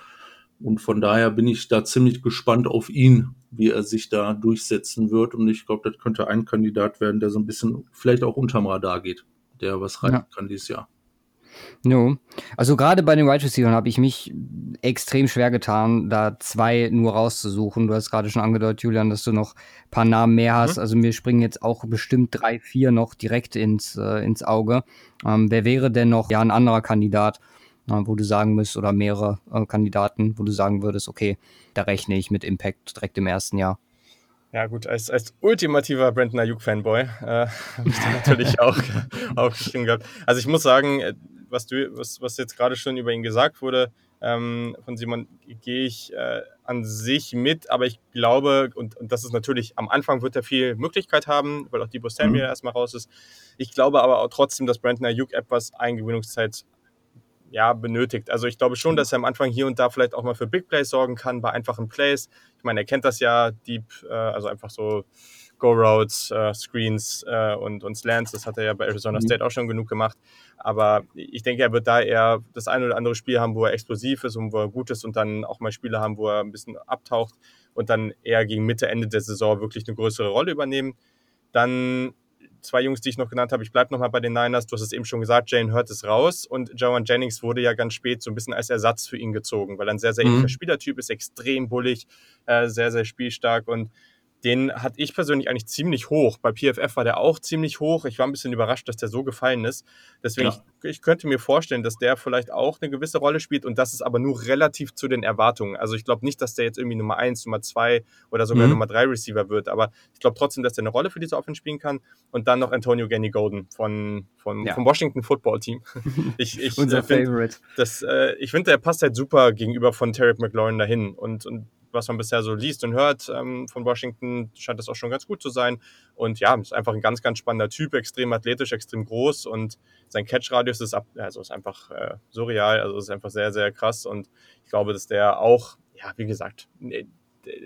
Und von daher bin ich da ziemlich gespannt auf ihn, wie er sich da durchsetzen wird. Und ich glaube, das könnte ein Kandidat werden, der so ein bisschen vielleicht auch unterm Radar geht, der was rein ja. kann dieses Jahr. No. Also gerade bei den Wide Receivers habe ich mich extrem schwer getan, da zwei nur rauszusuchen. Du hast gerade schon angedeutet, Julian, dass du noch ein paar Namen mehr hast. Mhm. Also mir springen jetzt auch bestimmt drei, vier noch direkt ins, äh, ins Auge. Ähm, wer wäre denn noch ja ein anderer Kandidat? wo du sagen müsst, oder mehrere äh, Kandidaten, wo du sagen würdest, okay, da rechne ich mit Impact direkt im ersten Jahr. Ja gut, als, als ultimativer Brandon Ayuk-Fanboy äh, habe ich da natürlich auch aufgeschrieben gehabt. Also ich muss sagen, äh, was, du, was, was jetzt gerade schon über ihn gesagt wurde, ähm, von Simon gehe ich äh, an sich mit, aber ich glaube, und, und das ist natürlich, am Anfang wird er viel Möglichkeit haben, weil auch Debo Samuel mhm. erstmal raus ist. Ich glaube aber auch trotzdem, dass Brandon Ayuk etwas Eingewöhnungszeit ja, benötigt. Also ich glaube schon, dass er am Anfang hier und da vielleicht auch mal für Big Plays sorgen kann, bei einfachen Plays. Ich meine, er kennt das ja, Deep, äh, also einfach so Go-Routes, äh, Screens äh, und, und Slants. Das hat er ja bei Arizona mhm. State auch schon genug gemacht. Aber ich denke, er wird da eher das ein oder andere Spiel haben, wo er explosiv ist und wo er gut ist und dann auch mal Spiele haben, wo er ein bisschen abtaucht und dann eher gegen Mitte, Ende der Saison wirklich eine größere Rolle übernehmen. Dann zwei Jungs, die ich noch genannt habe, ich bleibe nochmal bei den Niners. Du hast es eben schon gesagt, Jane Hurt ist raus und Jawan Jennings wurde ja ganz spät so ein bisschen als Ersatz für ihn gezogen, weil er ein sehr, sehr mhm. ähnlicher Spielertyp ist, extrem bullig, äh, sehr, sehr spielstark und den hatte ich persönlich eigentlich ziemlich hoch. Bei PFF war der auch ziemlich hoch. Ich war ein bisschen überrascht, dass der so gefallen ist. Deswegen, ja. ich, ich, könnte mir vorstellen, dass der vielleicht auch eine gewisse Rolle spielt und das ist aber nur relativ zu den Erwartungen. Also ich glaube nicht, dass der jetzt irgendwie Nummer 1, Nummer 2 oder sogar mhm. Nummer 3 Receiver wird, aber ich glaube trotzdem, dass der eine Rolle für diese Offense spielen kann. Und dann noch Antonio Ganny Golden von, von, ja. vom Washington Football Team. ich, ich, Unser äh, find, Favorite. Das, äh, ich finde, der passt halt super gegenüber von Terry McLaurin dahin und, und was man bisher so liest und hört ähm, von Washington, scheint das auch schon ganz gut zu sein. Und ja, ist einfach ein ganz, ganz spannender Typ, extrem athletisch, extrem groß und sein Catch-Radius ist, ab, also ist einfach äh, surreal, also ist einfach sehr, sehr krass. Und ich glaube, dass der auch, ja, wie gesagt,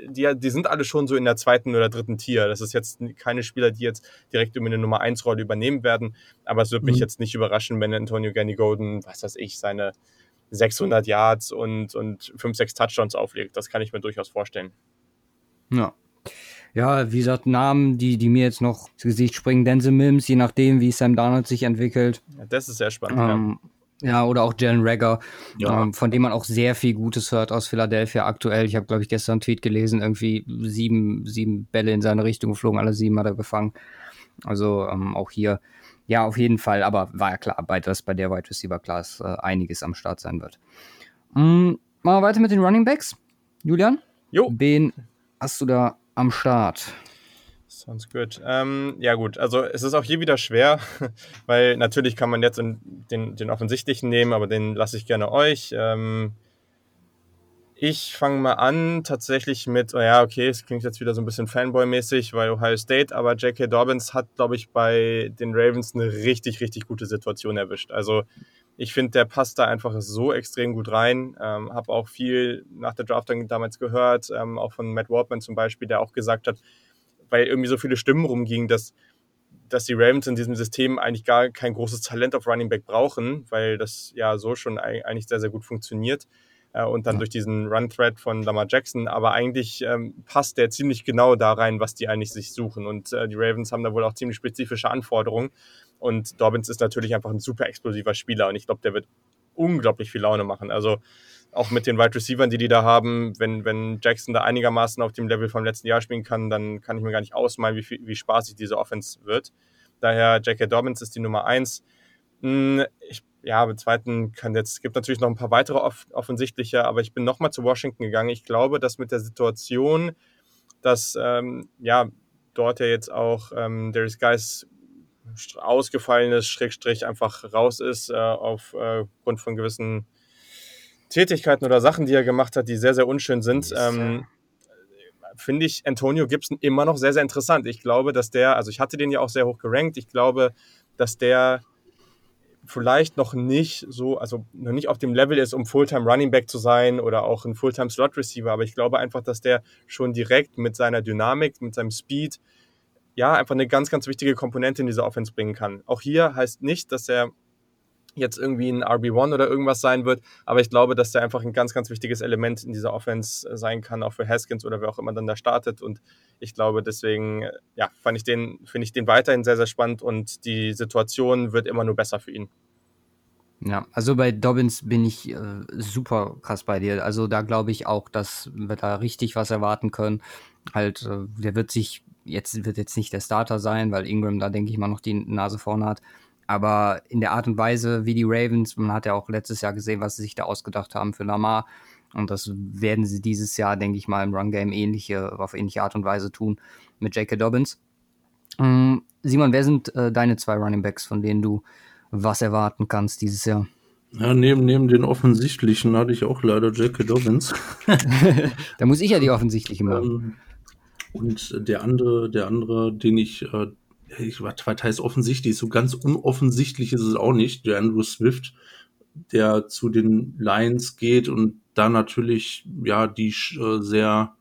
die, die sind alle schon so in der zweiten oder dritten Tier. Das ist jetzt keine Spieler, die jetzt direkt irgendwie eine Nummer 1 Rolle übernehmen werden. Aber es würde mich mhm. jetzt nicht überraschen, wenn Antonio Ganny Golden, was weiß ich, seine 600 Yards und, und 5, 6 Touchdowns auflegt. Das kann ich mir durchaus vorstellen. Ja. Ja, wie gesagt, Namen, die, die mir jetzt noch zu Gesicht springen, Denzel Mims, je nachdem, wie Sam Darnold sich entwickelt. Ja, das ist sehr spannend. Ähm, ja. Ja, oder auch Jalen Rager, ja. ähm, von dem man auch sehr viel Gutes hört aus Philadelphia aktuell. Ich habe, glaube ich, gestern einen Tweet gelesen, irgendwie sieben, sieben Bälle in seine Richtung geflogen, alle sieben hat er gefangen. Also ähm, auch hier, ja, auf jeden Fall, aber war ja klar, bei, dass bei der Wide Receiver Class äh, einiges am Start sein wird. Mhm, machen wir weiter mit den Running Backs. Julian? Jo. Wen hast du da am Start? Sounds good. Ähm, ja gut, also es ist auch hier wieder schwer, weil natürlich kann man jetzt den, den offensichtlichen nehmen, aber den lasse ich gerne euch. Ähm, ich fange mal an tatsächlich mit, oh ja, okay, es klingt jetzt wieder so ein bisschen Fanboy-mäßig, weil Ohio State, aber J.K. Dobbins hat, glaube ich, bei den Ravens eine richtig, richtig gute Situation erwischt. Also ich finde, der passt da einfach so extrem gut rein. Ähm, Habe auch viel nach der Draft damals gehört, ähm, auch von Matt Waldman zum Beispiel, der auch gesagt hat, weil irgendwie so viele Stimmen rumgingen, dass, dass die Ravens in diesem System eigentlich gar kein großes Talent auf Running Back brauchen, weil das ja so schon eigentlich sehr, sehr gut funktioniert. Äh, und dann ja. durch diesen Run-Thread von Lamar Jackson. Aber eigentlich ähm, passt der ziemlich genau da rein, was die eigentlich sich suchen. Und äh, die Ravens haben da wohl auch ziemlich spezifische Anforderungen. Und Dobbins ist natürlich einfach ein super explosiver Spieler. Und ich glaube, der wird unglaublich viel Laune machen. Also auch mit den Wide Receivers, die die da haben, wenn, wenn Jackson da einigermaßen auf dem Level vom letzten Jahr spielen kann, dann kann ich mir gar nicht ausmalen, wie, viel, wie spaßig diese Offense wird. Daher J.K. Dobbins ist die Nummer eins. Hm, ich, ja, im zweiten kann jetzt, es gibt natürlich noch ein paar weitere off offensichtliche, aber ich bin nochmal zu Washington gegangen. Ich glaube, dass mit der Situation, dass ähm, ja dort ja jetzt auch ähm, Darius Geis ausgefallen ist, Schrägstrich einfach raus ist, äh, aufgrund äh, von gewissen Tätigkeiten oder Sachen, die er gemacht hat, die sehr, sehr unschön sind, ähm, finde ich Antonio Gibson immer noch sehr, sehr interessant. Ich glaube, dass der, also ich hatte den ja auch sehr hoch gerankt, ich glaube, dass der vielleicht noch nicht so, also noch nicht auf dem Level ist, um Fulltime Running Back zu sein oder auch ein Fulltime Slot Receiver, aber ich glaube einfach, dass der schon direkt mit seiner Dynamik, mit seinem Speed, ja, einfach eine ganz, ganz wichtige Komponente in diese Offense bringen kann. Auch hier heißt nicht, dass er jetzt irgendwie ein RB1 oder irgendwas sein wird, aber ich glaube, dass der einfach ein ganz, ganz wichtiges Element in dieser Offense äh, sein kann, auch für Haskins oder wer auch immer dann da startet und ich glaube, deswegen, äh, ja, fand ich den, finde ich den weiterhin sehr, sehr spannend und die Situation wird immer nur besser für ihn. Ja, also bei Dobbins bin ich äh, super krass bei dir. Also da glaube ich auch, dass wir da richtig was erwarten können. Halt, äh, der wird sich jetzt wird jetzt nicht der Starter sein, weil Ingram da denke ich mal noch die Nase vorne hat. Aber in der Art und Weise, wie die Ravens, man hat ja auch letztes Jahr gesehen, was sie sich da ausgedacht haben für Lamar. Und das werden sie dieses Jahr, denke ich mal, im Run-Game ähnliche, auf ähnliche Art und Weise tun mit J.K. Dobbins. Ähm, Simon, wer sind äh, deine zwei Running Backs, von denen du was erwarten kannst dieses Jahr? Ja, neben, neben den offensichtlichen hatte ich auch leider J.K. Dobbins. da muss ich ja die offensichtlichen machen. Ähm, und der andere, der andere, den ich äh, ich was heißt offensichtlich, so ganz unoffensichtlich ist es auch nicht, der Andrew Swift, der zu den Lions geht und da natürlich ja die äh, sehr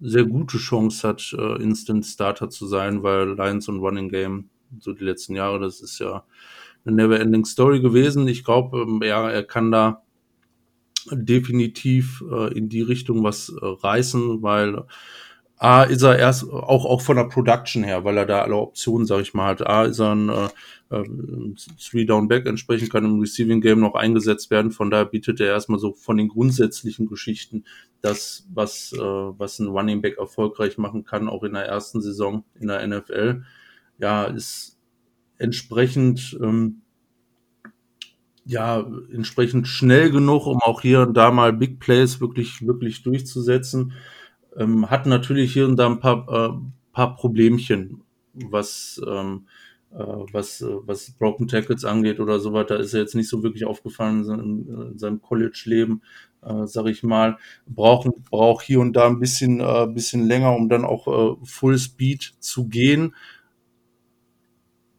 sehr gute Chance hat, äh, Instant Starter zu sein, weil Lions und Running Game so die letzten Jahre, das ist ja eine Never-Ending Story gewesen. Ich glaube, ähm, ja, er kann da definitiv äh, in die Richtung was äh, reißen, weil A ist er erst auch auch von der Production her, weil er da alle Optionen, sag ich mal, hat. A ist er ein äh, äh, Three Down Back, entsprechend kann im Receiving Game noch eingesetzt werden. Von daher bietet er erstmal so von den grundsätzlichen Geschichten das, was äh, was ein Running Back erfolgreich machen kann, auch in der ersten Saison in der NFL. Ja, ist entsprechend ähm, ja entsprechend schnell genug, um auch hier und da mal Big Plays wirklich wirklich durchzusetzen ähm, hat natürlich hier und da ein paar, äh, paar Problemchen, was, ähm, äh, was, äh, was Broken Tackles angeht oder so weiter, ist er jetzt nicht so wirklich aufgefallen in seinem, in seinem College-Leben, äh, sag ich mal. Braucht braucht hier und da ein bisschen, äh, bisschen länger, um dann auch äh, Full Speed zu gehen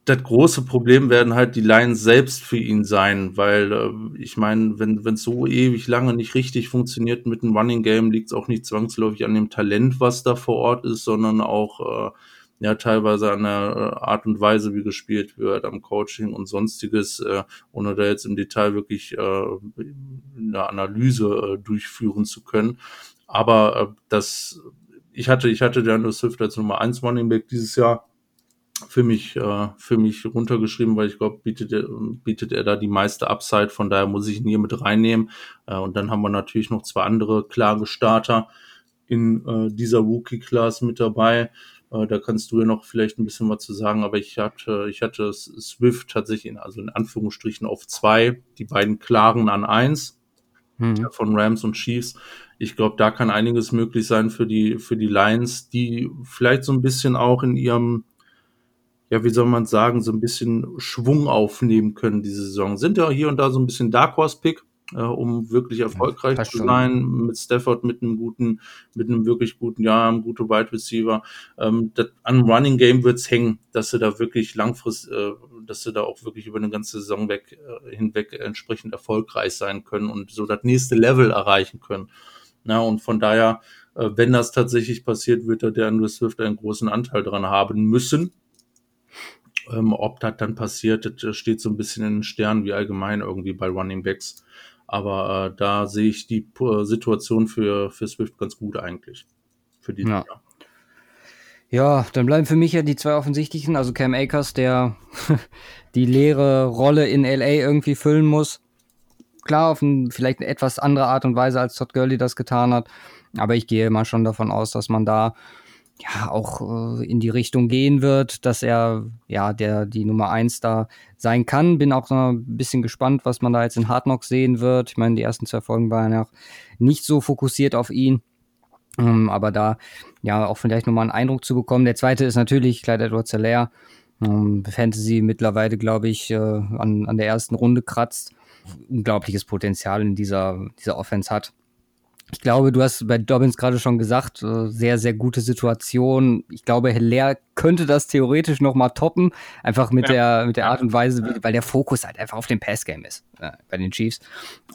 das große Problem werden halt die Lions selbst für ihn sein, weil äh, ich meine, wenn es so ewig lange nicht richtig funktioniert mit dem Running Game, liegt es auch nicht zwangsläufig an dem Talent, was da vor Ort ist, sondern auch äh, ja teilweise an der äh, Art und Weise, wie gespielt wird, am Coaching und sonstiges, äh, ohne da jetzt im Detail wirklich äh, eine Analyse äh, durchführen zu können. Aber äh, das, ich hatte, ich hatte Daniel Swift als Nummer 1 Running Back dieses Jahr für mich, äh, für mich runtergeschrieben, weil ich glaube, bietet er, bietet er da die meiste Upside, von daher muss ich ihn hier mit reinnehmen. Äh, und dann haben wir natürlich noch zwei andere klare Starter in äh, dieser Rookie-Class mit dabei. Äh, da kannst du ja noch vielleicht ein bisschen was zu sagen, aber ich hatte, ich hatte Swift tatsächlich, in, also in Anführungsstrichen auf zwei, die beiden klaren an eins mhm. von Rams und Chiefs. Ich glaube, da kann einiges möglich sein für die, für die Lions, die vielleicht so ein bisschen auch in ihrem ja, wie soll man sagen, so ein bisschen Schwung aufnehmen können diese Saison. Sind ja hier und da so ein bisschen Dark Horse Pick, äh, um wirklich erfolgreich ja, zu sein mit Stafford, mit einem guten, mit einem wirklich guten Jahr, einem guten Wide Receiver. Ähm, das, an Running Game wird's hängen, dass sie da wirklich langfristig, äh, dass sie da auch wirklich über eine ganze Saison weg, äh, hinweg entsprechend erfolgreich sein können und so das nächste Level erreichen können. Na, und von daher, äh, wenn das tatsächlich passiert, wird da der Andrew Swift einen großen Anteil dran haben müssen ähm, ob das dann passiert, das steht so ein bisschen in den Sternen wie allgemein irgendwie bei Running Backs. Aber äh, da sehe ich die äh, Situation für, für Swift ganz gut eigentlich. Für die ja. Jahr. Ja, dann bleiben für mich ja die zwei offensichtlichen, also Cam Akers, der die leere Rolle in LA irgendwie füllen muss. Klar, auf ein, vielleicht eine etwas andere Art und Weise, als Todd Gurley das getan hat. Aber ich gehe mal schon davon aus, dass man da ja auch äh, in die Richtung gehen wird, dass er ja der die Nummer eins da sein kann. Bin auch noch ein bisschen gespannt, was man da jetzt in Hard Knocks sehen wird. Ich meine, die ersten zwei Folgen waren ja nicht so fokussiert auf ihn. Ähm, aber da ja auch vielleicht nochmal einen Eindruck zu bekommen. Der zweite ist natürlich Clyde Edwards Hilaire. Ähm, Fantasy mittlerweile, glaube ich, äh, an, an der ersten Runde kratzt. Unglaubliches Potenzial in dieser, dieser Offense hat. Ich glaube, du hast bei Dobbins gerade schon gesagt, äh, sehr, sehr gute Situation. Ich glaube, Heller könnte das theoretisch noch mal toppen, einfach mit ja. der mit der Art und Weise, weil der Fokus halt einfach auf dem Passgame ist äh, bei den Chiefs.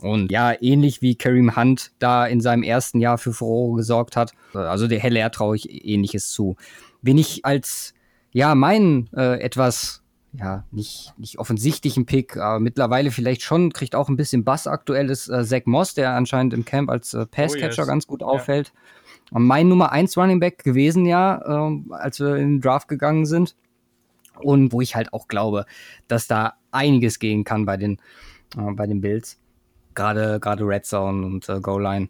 Und ja, ähnlich wie Kareem Hunt da in seinem ersten Jahr für Furore gesorgt hat. Äh, also der Heller traue ich ähnliches zu. Wenn ich als ja meinen äh, etwas ja, nicht, nicht offensichtlichen Pick, aber mittlerweile vielleicht schon, kriegt auch ein bisschen Bass aktuell, ist äh, Zach Moss, der anscheinend im Camp als äh, Passcatcher oh yes. ganz gut auffällt. Ja. Mein Nummer 1 Running Back gewesen ja, äh, als wir in den Draft gegangen sind. Und wo ich halt auch glaube, dass da einiges gehen kann bei den, äh, bei den Bills. Gerade, gerade Red Zone und äh, Goal Line.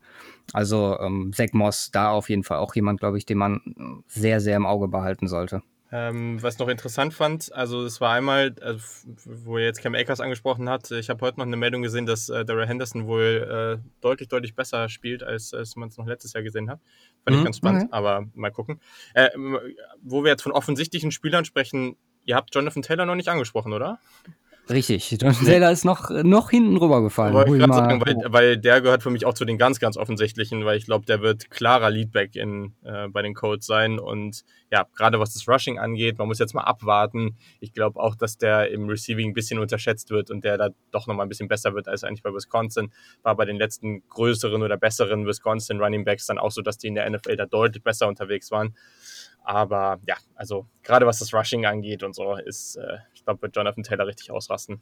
Also ähm, Zach Moss, da auf jeden Fall auch jemand, glaube ich, den man sehr, sehr im Auge behalten sollte. Ähm, was noch interessant fand, also es war einmal, also, wo er jetzt Cam Akers angesprochen hat, ich habe heute noch eine Meldung gesehen, dass äh, Daryl Henderson wohl äh, deutlich, deutlich besser spielt, als, als man es noch letztes Jahr gesehen hat. Fand mhm. ich ganz spannend, mhm. aber mal gucken. Äh, wo wir jetzt von offensichtlichen Spielern sprechen, ihr habt Jonathan Taylor noch nicht angesprochen, oder? Richtig, Jonathan Taylor ist noch, noch hinten rübergefallen. Sagen, weil, weil, der gehört für mich auch zu den ganz, ganz offensichtlichen, weil ich glaube, der wird klarer Leadback in, äh, bei den Codes sein. Und ja, gerade was das Rushing angeht, man muss jetzt mal abwarten. Ich glaube auch, dass der im Receiving ein bisschen unterschätzt wird und der da doch nochmal ein bisschen besser wird als eigentlich bei Wisconsin. War bei den letzten größeren oder besseren Wisconsin Running Backs dann auch so, dass die in der NFL da deutlich besser unterwegs waren. Aber ja, also gerade was das Rushing angeht und so, ist, äh, ich glaube, wird Jonathan Taylor richtig ausrasten.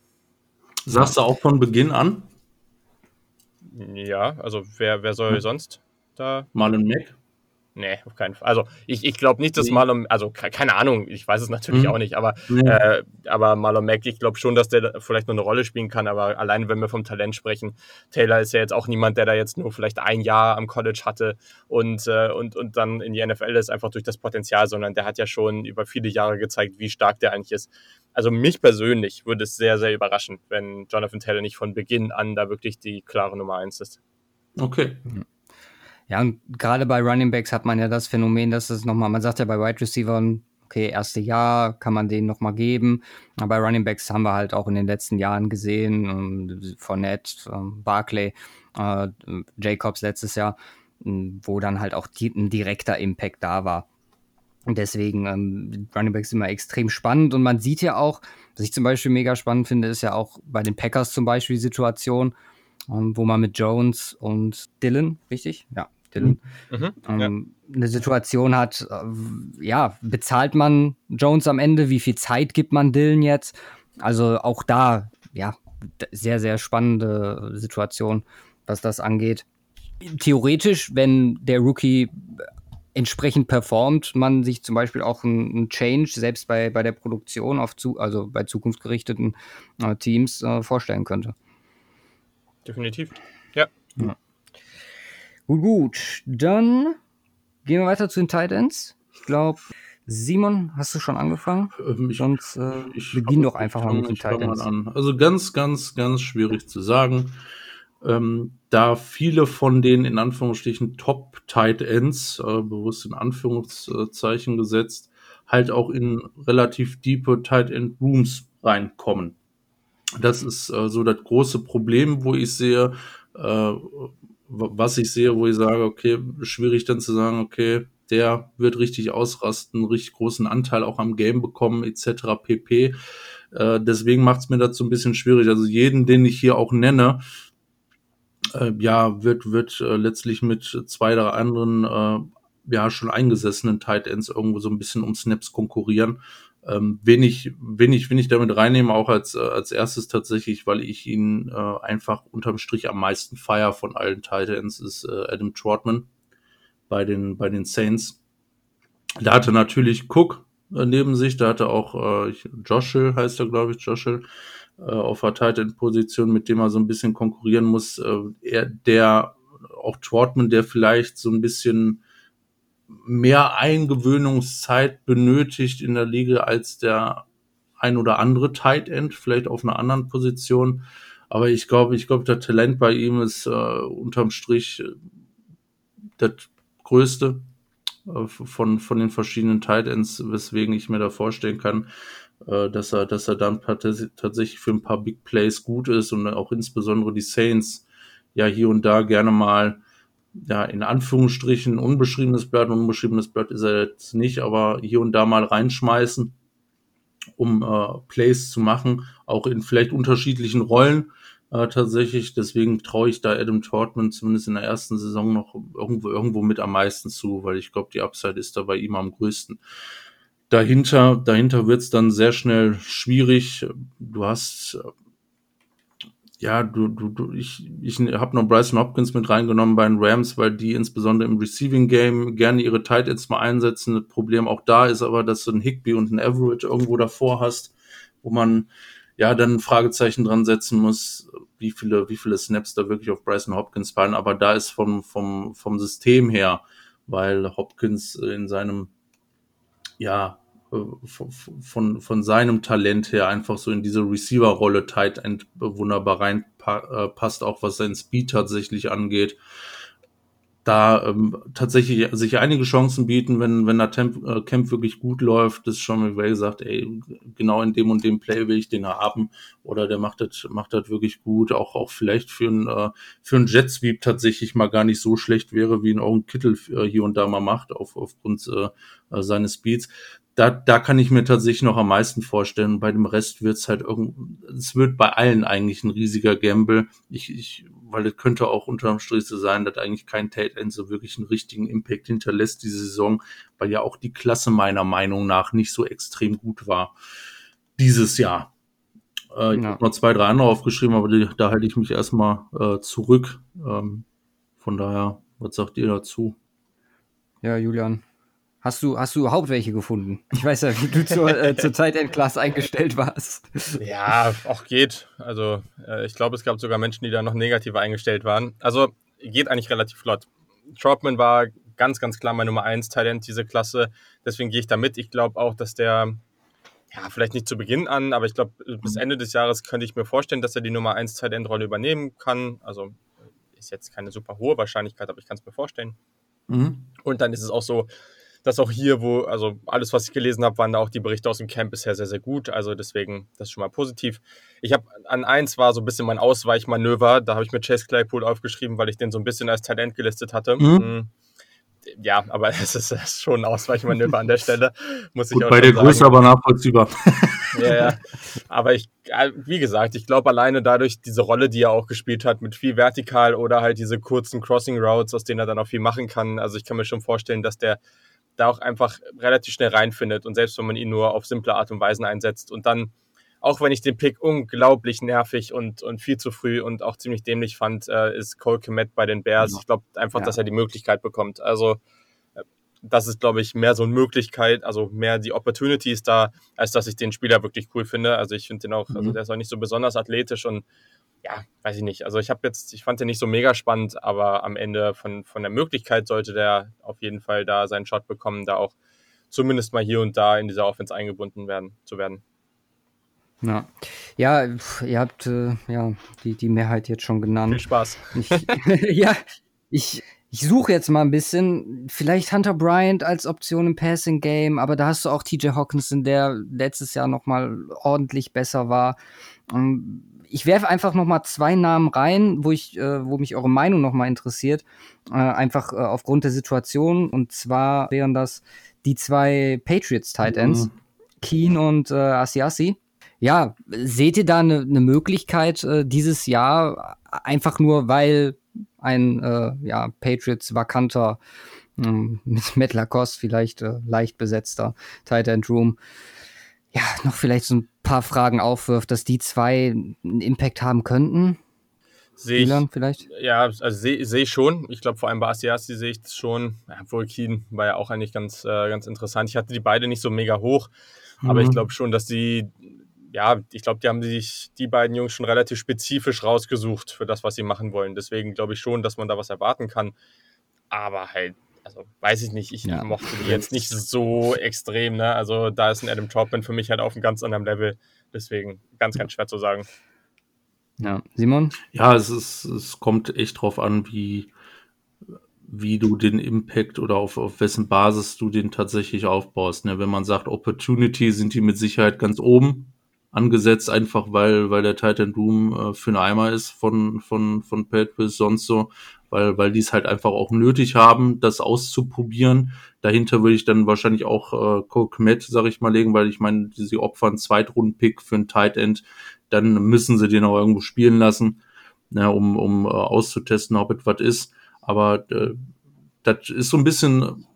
Sagst du auch von Beginn an? Ja, also wer, wer soll hm. sonst da? Marlon Mack? Nee, auf keinen Fall. Also ich, ich glaube nicht, dass nee. Marlon, also keine Ahnung, ich weiß es natürlich mhm. auch nicht, aber, nee. äh, aber Marlon Mack, ich glaube schon, dass der vielleicht noch eine Rolle spielen kann, aber allein wenn wir vom Talent sprechen, Taylor ist ja jetzt auch niemand, der da jetzt nur vielleicht ein Jahr am College hatte und, äh, und, und dann in die NFL ist, einfach durch das Potenzial, sondern der hat ja schon über viele Jahre gezeigt, wie stark der eigentlich ist. Also mich persönlich würde es sehr, sehr überraschen, wenn Jonathan Taylor nicht von Beginn an da wirklich die klare Nummer eins ist. Okay. Mhm. Ja, und gerade bei Running Backs hat man ja das Phänomen, dass es nochmal, man sagt ja bei Wide Receivers okay, erste Jahr kann man den nochmal geben. Aber bei Running Backs haben wir halt auch in den letzten Jahren gesehen, ähm, Fournette, ähm, Barclay, äh, Jacobs letztes Jahr, wo dann halt auch ein direkter Impact da war. Und deswegen ähm, Running Backs immer extrem spannend und man sieht ja auch, was ich zum Beispiel mega spannend finde, ist ja auch bei den Packers zum Beispiel die Situation, ähm, wo man mit Jones und Dylan, richtig? Ja, Dylan, mhm. ähm, ja. eine Situation hat, äh, ja, bezahlt man Jones am Ende, wie viel Zeit gibt man Dylan jetzt? Also auch da, ja, sehr, sehr spannende Situation, was das angeht. Theoretisch, wenn der Rookie entsprechend performt, man sich zum Beispiel auch einen Change selbst bei, bei der Produktion auf zu, also bei zukunftsgerichteten äh, Teams äh, vorstellen könnte. Definitiv. Ja. ja. Gut, gut. Dann gehen wir weiter zu den Titans. Ich glaube, Simon, hast du schon angefangen? Ähm, ich, Sonst äh, ich beginn doch einfach mal mit den Titans. An. Also ganz, ganz, ganz schwierig zu sagen ähm, da viele von den in Anführungsstrichen Top Tight Ends, äh, bewusst in Anführungszeichen gesetzt, halt auch in relativ diepe Tight End Rooms reinkommen. Das ist äh, so das große Problem, wo ich sehe, äh, was ich sehe, wo ich sage, okay, schwierig dann zu sagen, okay, der wird richtig ausrasten, richtig großen Anteil auch am Game bekommen, etc. pp. Äh, deswegen macht es mir dazu ein bisschen schwierig. Also jeden, den ich hier auch nenne, äh, ja, wird, wird äh, letztlich mit zwei, drei anderen äh, ja schon eingesessenen Tight Ends irgendwo so ein bisschen um Snaps konkurrieren. Ähm, ich, wen, ich, damit reinnehme, auch als, äh, als erstes tatsächlich, weil ich ihn äh, einfach unterm Strich am meisten feier von allen Tight Ends, ist äh, Adam Trotman bei den, bei den Saints. Da hatte natürlich Cook äh, neben sich, da hatte auch äh, Joshel, heißt er, glaube ich, Joshel, äh, auf der Tight End Position, mit dem er so ein bisschen konkurrieren muss. Äh, er, der auch Trotman, der vielleicht so ein bisschen mehr Eingewöhnungszeit benötigt in der Liga als der ein oder andere Tight End, vielleicht auf einer anderen Position. Aber ich glaube, ich glaube, der Talent bei ihm ist äh, unterm Strich äh, das größte äh, von, von den verschiedenen Tight Ends, weswegen ich mir da vorstellen kann, äh, dass er, dass er dann tatsächlich für ein paar Big Plays gut ist und auch insbesondere die Saints ja hier und da gerne mal ja, in Anführungsstrichen unbeschriebenes Blatt, unbeschriebenes Blatt ist er jetzt nicht, aber hier und da mal reinschmeißen, um äh, Plays zu machen, auch in vielleicht unterschiedlichen Rollen äh, tatsächlich. Deswegen traue ich da Adam Tortman zumindest in der ersten Saison noch irgendwo, irgendwo mit am meisten zu, weil ich glaube, die Upside ist da bei ihm am größten dahinter, dahinter wird es dann sehr schnell schwierig. Du hast, ja, du, du, du ich, ich habe noch Bryson Hopkins mit reingenommen bei den Rams, weil die insbesondere im Receiving Game gerne ihre Tight Ends mal einsetzen. Das Problem auch da ist aber, dass du einen Higby und einen Average irgendwo davor hast, wo man ja dann ein Fragezeichen dran setzen muss, wie viele, wie viele Snaps da wirklich auf Bryson Hopkins fallen. Aber da ist vom, vom, vom System her, weil Hopkins in seinem ja, von, von seinem Talent her einfach so in diese Receiver-Rolle Tight End wunderbar reinpasst, äh, auch was sein Speed tatsächlich angeht da ähm, tatsächlich sich einige Chancen bieten, wenn, wenn der Temp, äh, Camp wirklich gut läuft, dass Sean McVay sagt, ey, genau in dem und dem Play will ich den haben oder der macht das, macht das wirklich gut, auch, auch vielleicht für ein, äh, für ein Jet Sweep tatsächlich mal gar nicht so schlecht wäre, wie ein Owen Kittel äh, hier und da mal macht, auf, aufgrund äh, äh, seines Speeds. Da, da kann ich mir tatsächlich noch am meisten vorstellen. Bei dem Rest wird es halt irgend, es wird bei allen eigentlich ein riesiger Gamble. Ich, ich weil es könnte auch unterm Strich so sein, dass eigentlich kein Tate End so wirklich einen richtigen Impact hinterlässt diese Saison, weil ja auch die Klasse meiner Meinung nach nicht so extrem gut war dieses Jahr. Äh, ich ja. habe noch zwei, drei andere aufgeschrieben, aber die, da halte ich mich erstmal äh, zurück. Ähm, von daher, was sagt ihr dazu? Ja, Julian, Hast du, hast du überhaupt welche gefunden? Ich weiß ja, wie du zur, äh, zur Zeit Class eingestellt warst. Ja, auch geht. Also, äh, ich glaube, es gab sogar Menschen, die da noch negativer eingestellt waren. Also, geht eigentlich relativ flott. Trotman war ganz, ganz klar mein Nummer 1 Talent diese Klasse. Deswegen gehe ich da mit. Ich glaube auch, dass der, ja, vielleicht nicht zu Beginn an, aber ich glaube, bis Ende des Jahres könnte ich mir vorstellen, dass er die Nummer 1 Talent-Rolle übernehmen kann. Also, ist jetzt keine super hohe Wahrscheinlichkeit, aber ich kann es mir vorstellen. Mhm. Und dann ist es auch so, dass auch hier, wo, also alles, was ich gelesen habe, waren da auch die Berichte aus dem Camp bisher sehr, sehr gut. Also deswegen, das ist schon mal positiv. Ich habe an eins war so ein bisschen mein Ausweichmanöver. Da habe ich mir Chase Claypool aufgeschrieben, weil ich den so ein bisschen als Talent gelistet hatte. Mhm. mhm. Ja, aber es ist schon ein Ausweichmanöver an der Stelle, muss ich Gut, auch Bei der sagen. Größe aber nachvollziehbar. Ja, ja. Aber ich, äh, wie gesagt, ich glaube alleine dadurch diese Rolle, die er auch gespielt hat, mit viel vertikal oder halt diese kurzen Crossing Routes, aus denen er dann auch viel machen kann. Also ich kann mir schon vorstellen, dass der da auch einfach relativ schnell reinfindet und selbst wenn man ihn nur auf simple Art und Weise einsetzt und dann, auch wenn ich den Pick unglaublich nervig und, und viel zu früh und auch ziemlich dämlich fand, äh, ist Cole Komet bei den Bears. Ich glaube einfach, ja. dass er die Möglichkeit bekommt. Also äh, das ist, glaube ich, mehr so eine Möglichkeit, also mehr die Opportunity ist da, als dass ich den Spieler wirklich cool finde. Also ich finde den auch, also mhm. also der ist auch nicht so besonders athletisch und ja, weiß ich nicht. Also ich habe jetzt, ich fand den nicht so mega spannend, aber am Ende von, von der Möglichkeit sollte der auf jeden Fall da seinen Shot bekommen, da auch zumindest mal hier und da in dieser Offense eingebunden werden zu werden. Ja, ja ihr habt äh, ja die, die Mehrheit jetzt schon genannt. Viel Spaß. Ich, ja, ich, ich suche jetzt mal ein bisschen. Vielleicht Hunter Bryant als Option im Passing Game, aber da hast du auch TJ Hawkinson, der letztes Jahr noch mal ordentlich besser war. Um, ich werfe einfach noch mal zwei Namen rein, wo ich, äh, wo mich eure Meinung noch mal interessiert, äh, einfach äh, aufgrund der Situation. Und zwar wären das die zwei Patriots Tight Ends, mhm. Keen und äh, Asiasi. Ja, seht ihr da eine ne Möglichkeit äh, dieses Jahr einfach nur, weil ein äh, ja, Patriots vakanter ähm, mit Matt Lacoste vielleicht äh, leicht besetzter Tight End Room ja, noch vielleicht so ein paar Fragen aufwirft, dass die zwei einen Impact haben könnten? Sehe ich. Vielleicht? Ja, also sehe seh ich schon. Ich glaube, vor allem bei Asiasi sehe ich es schon. Ja, Volkin war ja auch eigentlich ganz, äh, ganz interessant. Ich hatte die beide nicht so mega hoch, mhm. aber ich mhm. glaube schon, dass die, ja, ich glaube, die haben sich die beiden Jungs schon relativ spezifisch rausgesucht für das, was sie machen wollen. Deswegen glaube ich schon, dass man da was erwarten kann. Aber halt also weiß ich nicht, ich ja. mochte die jetzt nicht so extrem, ne? Also da ist ein Adam Troutman für mich halt auf einem ganz anderen Level. Deswegen ganz, ganz schwer zu sagen. Ja, Simon? Ja, es ist, es kommt echt drauf an, wie, wie du den Impact oder auf, auf wessen Basis du den tatsächlich aufbaust. Ne? Wenn man sagt, Opportunity sind die mit Sicherheit ganz oben angesetzt, einfach weil, weil der Titan Doom äh, für einen Eimer ist von, von, von Pat sonst so weil, weil die es halt einfach auch nötig haben, das auszuprobieren. Dahinter würde ich dann wahrscheinlich auch äh, Cole Kmet, sag ich mal, legen, weil ich meine, sie opfern Zweitrunden-Pick für ein Tight End, dann müssen sie den auch irgendwo spielen lassen, ne, um, um äh, auszutesten, ob etwas ist. Aber äh, das ist so ein bisschen,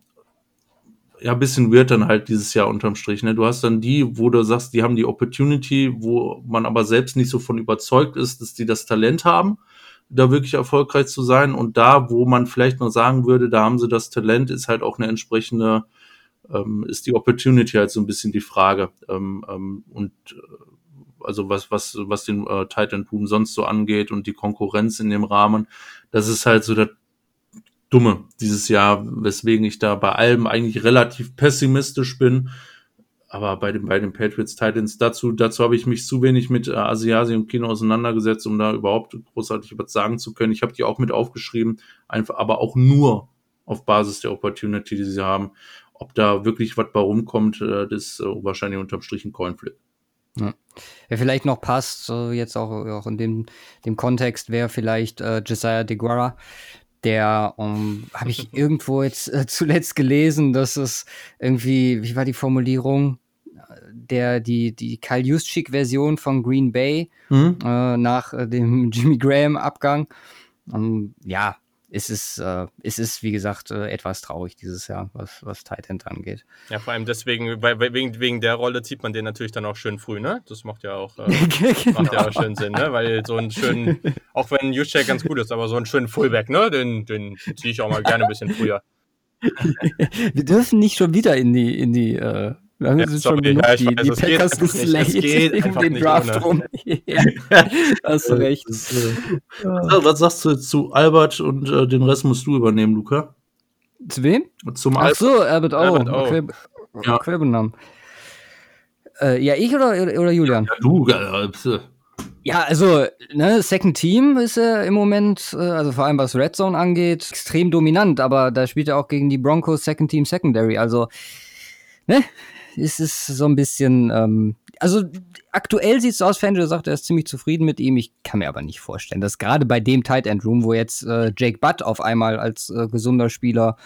ja, ein bisschen weird dann halt dieses Jahr unterm Strich. Ne? Du hast dann die, wo du sagst, die haben die Opportunity, wo man aber selbst nicht so von überzeugt ist, dass die das Talent haben da wirklich erfolgreich zu sein. Und da, wo man vielleicht noch sagen würde, da haben sie das Talent, ist halt auch eine entsprechende, ähm, ist die Opportunity halt so ein bisschen die Frage. Ähm, ähm, und äh, also was, was, was den äh, Titan Boom sonst so angeht und die Konkurrenz in dem Rahmen, das ist halt so das Dumme dieses Jahr, weswegen ich da bei allem eigentlich relativ pessimistisch bin aber bei den, bei den Patriots Titans, dazu, dazu habe ich mich zu wenig mit äh, Asiasi und Kino auseinandergesetzt, um da überhaupt großartig was sagen zu können. Ich habe die auch mit aufgeschrieben, einfach, aber auch nur auf Basis der Opportunity, die sie haben. Ob da wirklich was bei rumkommt, äh, das ist äh, wahrscheinlich unterm Strich ein Coinflip. Ja. Wer vielleicht noch passt, so jetzt auch, auch in dem, dem Kontext, wäre vielleicht äh, Josiah DeGuara, der um, habe ich irgendwo jetzt äh, zuletzt gelesen, dass es irgendwie, wie war die Formulierung? der die, die Kyle Juszczyk-Version von Green Bay mhm. äh, nach äh, dem Jimmy Graham-Abgang. Ähm, ja, es ist, äh, es ist, wie gesagt, äh, etwas traurig dieses Jahr, was, was Tight End angeht. Ja, vor allem deswegen, weil, wegen, wegen der Rolle zieht man den natürlich dann auch schön früh, ne? Das macht ja auch, äh, genau. macht ja auch schön Sinn, ne? Weil so einen schönen, auch wenn Juszczyk ganz gut ist, aber so einen schönen Fullback, ne? Den, den ziehe ich auch mal gerne ein bisschen früher. Wir dürfen nicht schon wieder in die, in die äh, haben ja, jetzt schon genug ja, die, weiß, die Packers geslayt um den Draft rum. ja, hast du recht. Was, was sagst du zu Albert und äh, den Rest musst du übernehmen, Luca? Zu wem? Zum Ach so, Albert O. Albert o. Okay. Ja. Querbenamen. Äh, ja, ich oder, oder Julian? Ja, du, äh, Ja, also, ne, Second Team ist er im Moment, äh, also vor allem was Red Zone angeht, extrem dominant, aber da spielt er auch gegen die Broncos Second Team Secondary. Also, ne, ist es so ein bisschen, ähm, also aktuell sieht es aus, Fangio sagt, er ist ziemlich zufrieden mit ihm. Ich kann mir aber nicht vorstellen, dass gerade bei dem Tight End Room, wo jetzt äh, Jake Butt auf einmal als äh, gesunder Spieler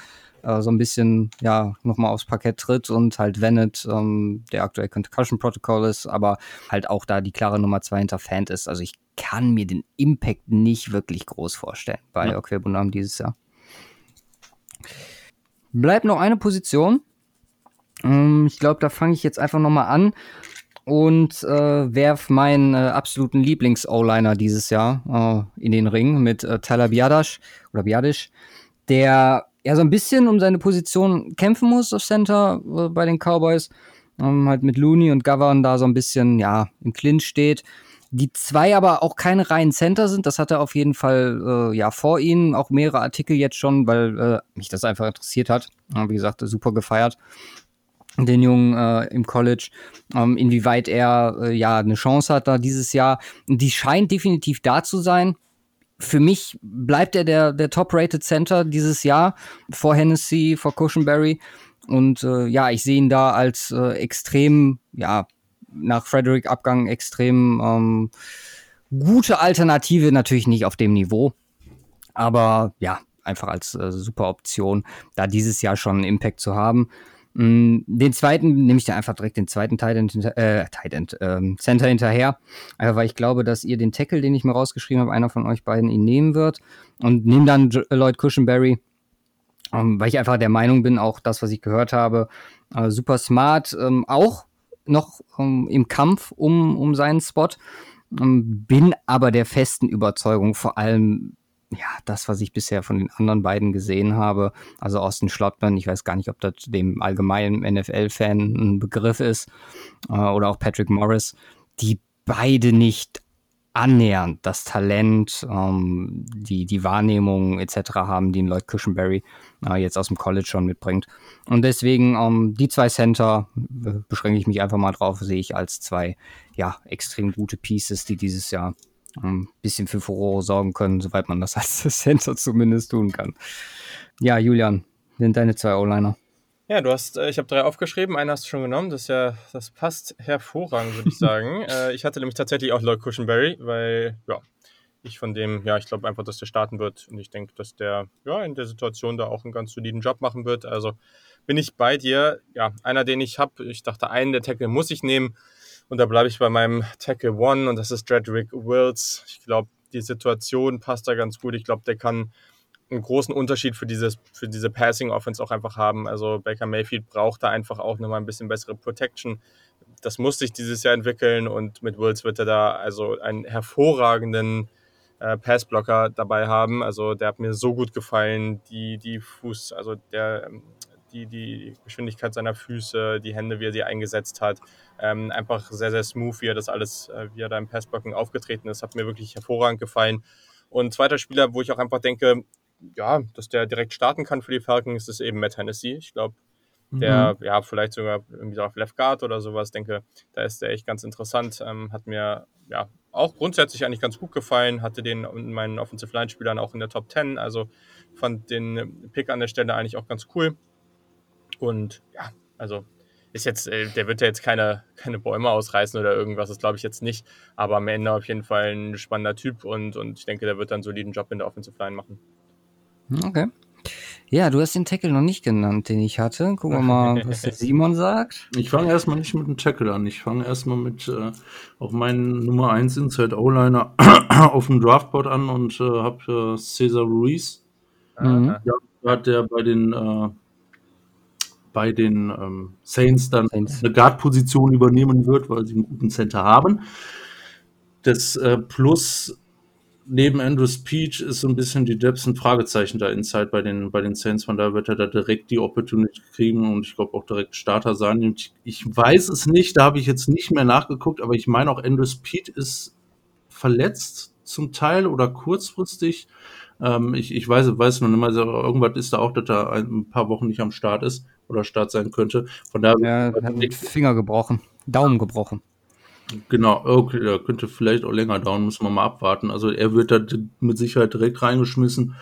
äh, so ein bisschen, ja, nochmal aufs Parkett tritt und halt Venet, ähm, der aktuell Concussion Protocol ist, aber halt auch da die klare Nummer zwei hinter Fan ist. Also ich kann mir den Impact nicht wirklich groß vorstellen bei ja. Okwebunam dieses Jahr. Bleibt noch eine Position. Ähm, ich glaube, da fange ich jetzt einfach nochmal an und äh, werf meinen äh, absoluten Lieblings-O-Liner dieses Jahr äh, in den Ring mit äh, Tyler Biadasch oder Biadisch, der ja so ein bisschen um seine Position kämpfen muss auf Center äh, bei den Cowboys. Ähm, halt mit Looney und Govern da so ein bisschen, ja, im Clinch steht. Die zwei aber auch keine reinen Center sind, das hat er auf jeden Fall äh, ja vor ihnen. Auch mehrere Artikel jetzt schon, weil äh, mich das einfach interessiert hat. Wie gesagt, super gefeiert den Jungen äh, im College, ähm, inwieweit er äh, ja eine Chance hat da dieses Jahr. Die scheint definitiv da zu sein für mich bleibt er der, der Top-Rated Center dieses Jahr vor Hennessy, vor Cushenberry. Und äh, ja, ich sehe ihn da als äh, extrem, ja, nach Frederick Abgang extrem ähm, gute Alternative, natürlich nicht auf dem Niveau. Aber ja, einfach als äh, super Option, da dieses Jahr schon einen Impact zu haben. Mm, den zweiten nehme ich dann einfach direkt den zweiten Tight End, äh, Tight End ähm, Center hinterher. Einfach weil ich glaube, dass ihr den Tackle, den ich mir rausgeschrieben habe, einer von euch beiden ihn nehmen wird. Und nehme dann Lloyd Cushenberry, ähm, weil ich einfach der Meinung bin, auch das, was ich gehört habe, äh, super smart, ähm, auch noch ähm, im Kampf um, um seinen Spot. Ähm, bin aber der festen Überzeugung, vor allem ja, das, was ich bisher von den anderen beiden gesehen habe, also Austin Schlottmann, ich weiß gar nicht, ob das dem allgemeinen NFL-Fan ein Begriff ist, äh, oder auch Patrick Morris, die beide nicht annähernd das Talent, ähm, die, die Wahrnehmung etc. haben, die ein Lloyd Cushenberry äh, jetzt aus dem College schon mitbringt. Und deswegen ähm, die zwei Center, äh, beschränke ich mich einfach mal drauf, sehe ich als zwei ja, extrem gute Pieces, die dieses Jahr ein bisschen für Furore sorgen können, soweit man das als Center zumindest tun kann. Ja, Julian, sind deine zwei O-Liner. Ja, du hast, äh, ich habe drei aufgeschrieben, einen hast du schon genommen, das ja, das passt hervorragend, würde ich sagen. äh, ich hatte nämlich tatsächlich auch Lloyd Cushenberry, weil, ja, ich von dem, ja, ich glaube einfach, dass der starten wird und ich denke, dass der, ja, in der Situation da auch einen ganz soliden Job machen wird. Also bin ich bei dir. Ja, einer, den ich habe, ich dachte, einen der Tackle muss ich nehmen. Und da bleibe ich bei meinem Tackle One und das ist Dredrick Wills. Ich glaube, die Situation passt da ganz gut. Ich glaube, der kann einen großen Unterschied für, dieses, für diese Passing Offense auch einfach haben. Also Baker Mayfield braucht da einfach auch nochmal ein bisschen bessere Protection. Das muss sich dieses Jahr entwickeln und mit Wills wird er da also einen hervorragenden äh, Passblocker dabei haben. Also der hat mir so gut gefallen. Die, die Fuß, also der, ähm, die, die Geschwindigkeit seiner Füße, die Hände, wie er sie eingesetzt hat. Ähm, einfach sehr, sehr smooth, wie er das alles, äh, wie er da im Passblocking aufgetreten ist, hat mir wirklich hervorragend gefallen. Und zweiter Spieler, wo ich auch einfach denke, ja, dass der direkt starten kann für die Falcons, ist eben Matt Hennessy. Ich glaube, der, mhm. ja, vielleicht sogar irgendwie auf Left Guard oder sowas, denke, da ist der echt ganz interessant. Ähm, hat mir, ja, auch grundsätzlich eigentlich ganz gut gefallen, hatte den in meinen Offensive Line Spielern auch in der Top 10, also fand den Pick an der Stelle eigentlich auch ganz cool. Und ja, also ist jetzt, äh, der wird ja jetzt keine, keine Bäume ausreißen oder irgendwas, das glaube ich jetzt nicht. Aber am Ende auf jeden Fall ein spannender Typ und, und ich denke, der wird dann einen soliden Job in der Offensive Line machen. Okay. Ja, du hast den Tackle noch nicht genannt, den ich hatte. Gucken wir mal, was der Simon sagt. Ich fange erstmal nicht mit dem Tackle an. Ich fange erstmal mit äh, auf meinen Nummer 1 Inside O-Liner auf dem Draftboard an und äh, habe äh, Cesar Ruiz. Mhm. Ja, hat der bei den äh, bei den ähm, Saints dann Saints. eine Guard-Position übernehmen wird, weil sie einen guten Center haben. Das äh, Plus neben Andrews Peach ist so ein bisschen die Depths ein Fragezeichen da inside bei den, bei den Saints. Von daher wird er da direkt die Opportunity kriegen und ich glaube auch direkt Starter sein. Ich, ich weiß es nicht, da habe ich jetzt nicht mehr nachgeguckt, aber ich meine auch Andrews Peach ist verletzt zum Teil oder kurzfristig. Ähm, ich, ich weiß, weiß noch nicht mal, irgendwas ist da auch, dass er ein paar Wochen nicht am Start ist oder Start sein könnte. Von daher ja, hat Finger gebrochen, Daumen gebrochen. Genau, okay, da könnte vielleicht auch länger dauern, müssen wir mal abwarten. Also er wird da mit Sicherheit direkt reingeschmissen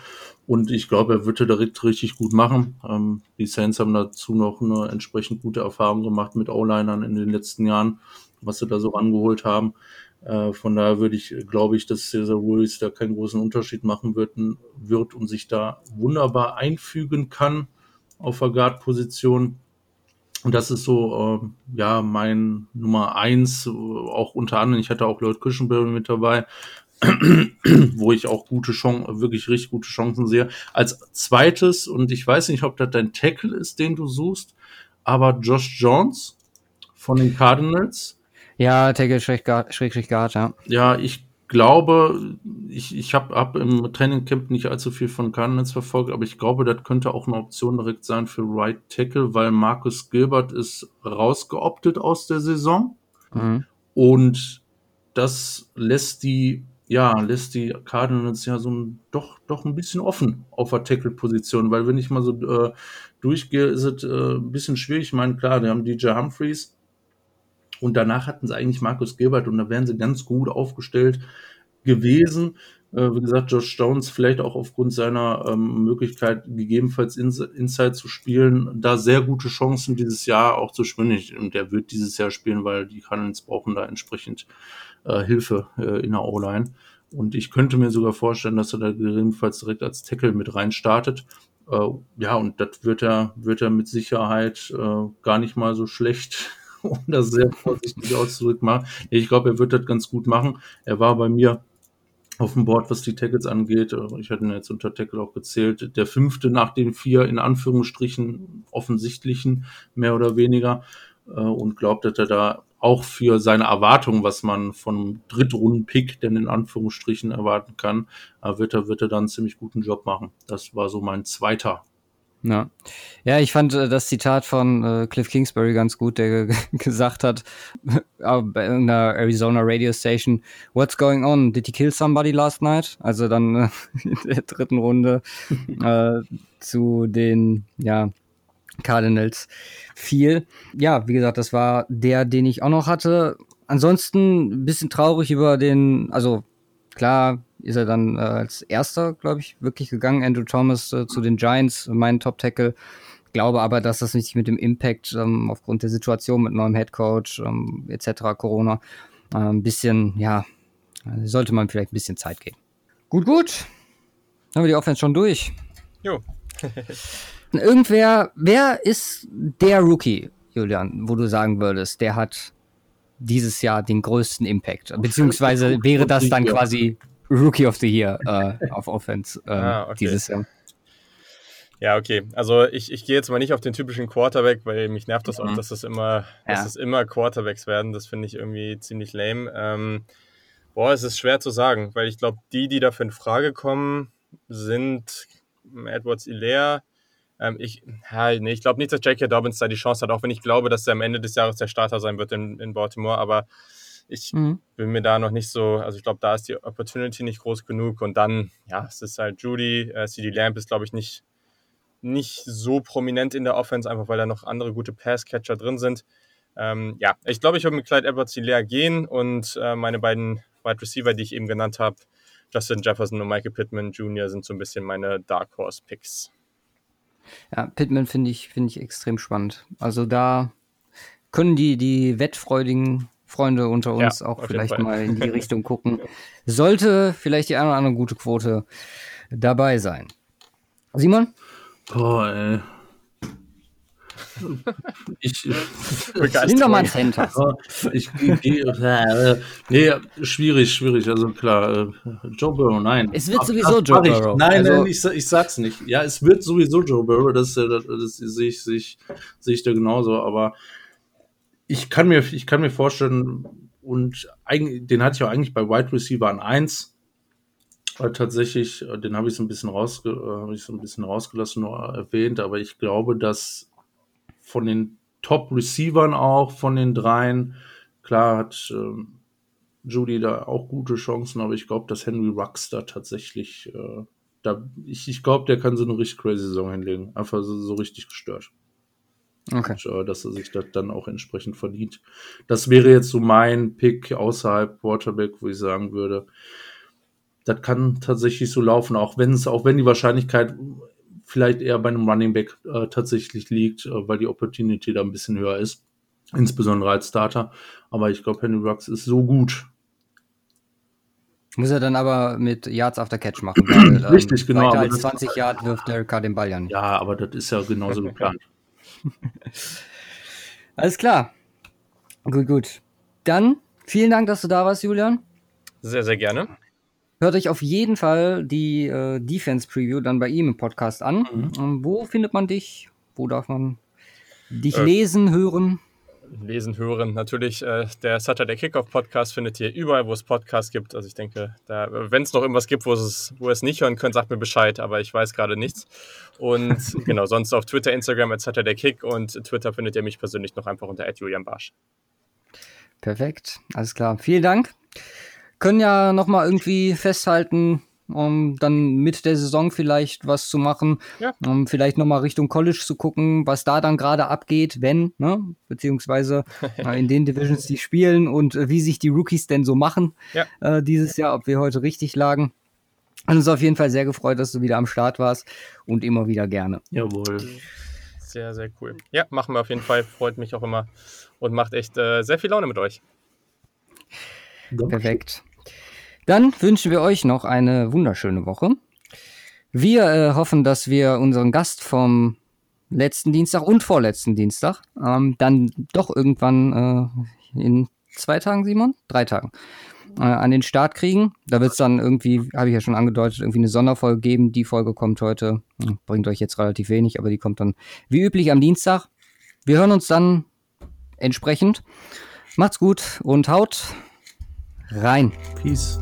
und ich glaube, er wird da direkt richtig gut machen. Ähm, die Saints haben dazu noch eine entsprechend gute Erfahrung gemacht mit O-Linern in den letzten Jahren, was sie da so rangeholt haben. Äh, von daher würde ich, glaube ich, dass Cesar Ruiz da keinen großen Unterschied machen wird, wird und sich da wunderbar einfügen kann auf der Guard-Position. Und das ist so, äh, ja, mein Nummer eins, auch unter anderem, ich hatte auch Lloyd Cushenberry mit dabei, wo ich auch gute Chancen, wirklich richtig gute Chancen sehe. Als zweites, und ich weiß nicht, ob das dein Tackle ist, den du suchst, aber Josh Jones von den Cardinals. Ja, Tackle Schrägstrich Guard, ja. Ja, ich glaube, ich, ich habe hab im Trainingcamp nicht allzu viel von Cardinals verfolgt, aber ich glaube, das könnte auch eine Option direkt sein für Right Tackle, weil Marcus Gilbert ist rausgeoptet aus der Saison. Mhm. Und das lässt die, ja, lässt die Cardinals ja so ein, doch, doch ein bisschen offen auf der Tackle-Position, weil wenn ich mal so äh, durchgehe, ist es äh, ein bisschen schwierig. Ich meine, klar, die haben DJ Humphreys, und danach hatten sie eigentlich Markus Gilbert und da wären sie ganz gut aufgestellt gewesen. Äh, wie gesagt, Josh Jones vielleicht auch aufgrund seiner ähm, Möglichkeit, gegebenenfalls in, Inside zu spielen, da sehr gute Chancen dieses Jahr auch zu spielen. Und der wird dieses Jahr spielen, weil die Cardinals brauchen da entsprechend äh, Hilfe äh, in der O-Line. Und ich könnte mir sogar vorstellen, dass er da gegebenenfalls direkt als Tackle mit rein startet. Äh, ja, und das wird er, wird er mit Sicherheit äh, gar nicht mal so schlecht um das sehr vorsichtig auszudrücken. Ich glaube, er wird das ganz gut machen. Er war bei mir auf dem Board, was die Tackles angeht. Ich hatte ihn jetzt unter Tackle auch gezählt. Der fünfte nach den vier in Anführungsstrichen offensichtlichen, mehr oder weniger. Äh, und glaubt, dass er da auch für seine Erwartungen, was man von Drittrunden-Pick denn in Anführungsstrichen erwarten kann, äh, wird er, wird er dann einen ziemlich guten Job machen. Das war so mein zweiter ja. ja, ich fand äh, das Zitat von äh, Cliff Kingsbury ganz gut, der gesagt hat äh, bei einer Arizona Radio Station, What's going on? Did he kill somebody last night? Also dann äh, in der dritten Runde äh, zu den ja, Cardinals fiel. Ja, wie gesagt, das war der, den ich auch noch hatte. Ansonsten ein bisschen traurig über den, also klar, ist er dann äh, als erster, glaube ich, wirklich gegangen. Andrew Thomas äh, zu den Giants, mein Top-Tackle. Glaube aber, dass das nicht mit dem Impact ähm, aufgrund der Situation mit neuem Headcoach ähm, etc. Corona äh, ein bisschen, ja, sollte man vielleicht ein bisschen Zeit geben. Gut, gut. Dann haben wir die Offense schon durch. Jo. Irgendwer, wer ist der Rookie, Julian, wo du sagen würdest, der hat dieses Jahr den größten Impact? Beziehungsweise wäre das dann quasi Rookie of the Year äh, auf Offense äh, ah, okay. dieses Jahr. Ja, okay. Also ich, ich gehe jetzt mal nicht auf den typischen Quarterback, weil mich nervt das mhm. auch, dass das immer, ja. dass das immer Quarterbacks werden. Das finde ich irgendwie ziemlich lame. Ähm, boah, es ist schwer zu sagen, weil ich glaube, die, die dafür in Frage kommen, sind Edwards Ilea. Ähm, ich ja, nee, ich glaube nicht, dass J.K. Dobbins da die Chance hat, auch wenn ich glaube, dass er am Ende des Jahres der Starter sein wird in, in Baltimore. Aber ich mhm. bin mir da noch nicht so, also ich glaube, da ist die Opportunity nicht groß genug. Und dann, ja, es ist halt Judy. Äh, CD Lamp ist, glaube ich, nicht, nicht so prominent in der Offense, einfach weil da noch andere gute Passcatcher drin sind. Ähm, ja, ich glaube, ich würde mit Clyde Edwards leer gehen und äh, meine beiden Wide Receiver, die ich eben genannt habe, Justin Jefferson und Michael Pittman Jr. sind so ein bisschen meine Dark Horse Picks. Ja, Pittman finde ich, find ich extrem spannend. Also da können die, die wettfreudigen Freunde unter uns ja, auch vielleicht mal in die Richtung gucken. Sollte vielleicht die eine oder andere gute Quote dabei sein. Simon? Oh, ey. Ich, Nimm doch mal ein Center. Ich, ich, äh, nee, schwierig, schwierig. Also klar, äh, Joe Burrow, nein. Es wird sowieso Joe Burrow. Nein, also, nein, ich, ich sag's nicht. Ja, es wird sowieso Joe Burrow. Das, das, das sehe ich, sehe ich, sehe ich da genauso. Aber ich kann mir, ich kann mir vorstellen, und eigentlich, den hatte ich auch eigentlich bei Wide Receiver an 1. Äh, tatsächlich, äh, den habe ich so ein bisschen rausge, äh, ich so ein bisschen rausgelassen, nur erwähnt, aber ich glaube, dass von den Top Receivern auch, von den dreien, klar hat ähm, Judy da auch gute Chancen, aber ich glaube, dass Henry Rux da tatsächlich, äh, da, ich, ich glaube, der kann so eine richtig crazy Saison hinlegen. Einfach so, so richtig gestört. Okay. Und, äh, dass er sich das dann auch entsprechend verdient. Das wäre jetzt so mein Pick außerhalb Quarterback, wo ich sagen würde, das kann tatsächlich so laufen, auch wenn es, auch wenn die Wahrscheinlichkeit vielleicht eher bei einem Running Back äh, tatsächlich liegt, äh, weil die Opportunity da ein bisschen höher ist, insbesondere als Starter. Aber ich glaube, Henry Rux ist so gut. Muss er dann aber mit Yards after Catch machen. Weil, ähm, Richtig, genau. Weiter als 20 Yards wirft Derek Carr den Ball ja nicht. Ja, aber das ist ja genauso geplant. Alles klar. Gut, gut. Dann vielen Dank, dass du da warst, Julian. Sehr, sehr gerne. Hört euch auf jeden Fall die äh, Defense Preview dann bei ihm im Podcast an. Mhm. Ähm, wo findet man dich? Wo darf man dich äh, lesen, hören? Lesen, hören. Natürlich, äh, der Saturday Kickoff Podcast findet ihr überall, wo es Podcasts gibt. Also ich denke, wenn es noch irgendwas gibt, wo es, wo es nicht hören könnt, sagt mir Bescheid, aber ich weiß gerade nichts. Und genau, sonst auf Twitter, Instagram at Saturday Kick und Twitter findet ihr mich persönlich noch einfach unter Julian Barsch. Perfekt, alles klar. Vielen Dank können ja noch mal irgendwie festhalten, um dann mit der Saison vielleicht was zu machen, ja. um vielleicht noch mal Richtung College zu gucken, was da dann gerade abgeht, wenn, ne? beziehungsweise äh, in den Divisions, die spielen und äh, wie sich die Rookies denn so machen ja. äh, dieses Jahr, ob wir heute richtig lagen. Hat uns auf jeden Fall sehr gefreut, dass du wieder am Start warst und immer wieder gerne. Jawohl. Sehr, sehr cool. Ja, machen wir auf jeden Fall. Freut mich auch immer und macht echt äh, sehr viel Laune mit euch. Perfekt. Dann wünschen wir euch noch eine wunderschöne Woche. Wir äh, hoffen, dass wir unseren Gast vom letzten Dienstag und vorletzten Dienstag ähm, dann doch irgendwann äh, in zwei Tagen, Simon? Drei Tagen. Äh, an den Start kriegen. Da wird es dann irgendwie, habe ich ja schon angedeutet, irgendwie eine Sonderfolge geben. Die Folge kommt heute, hm, bringt euch jetzt relativ wenig, aber die kommt dann wie üblich am Dienstag. Wir hören uns dann entsprechend. Macht's gut und haut rein. Peace.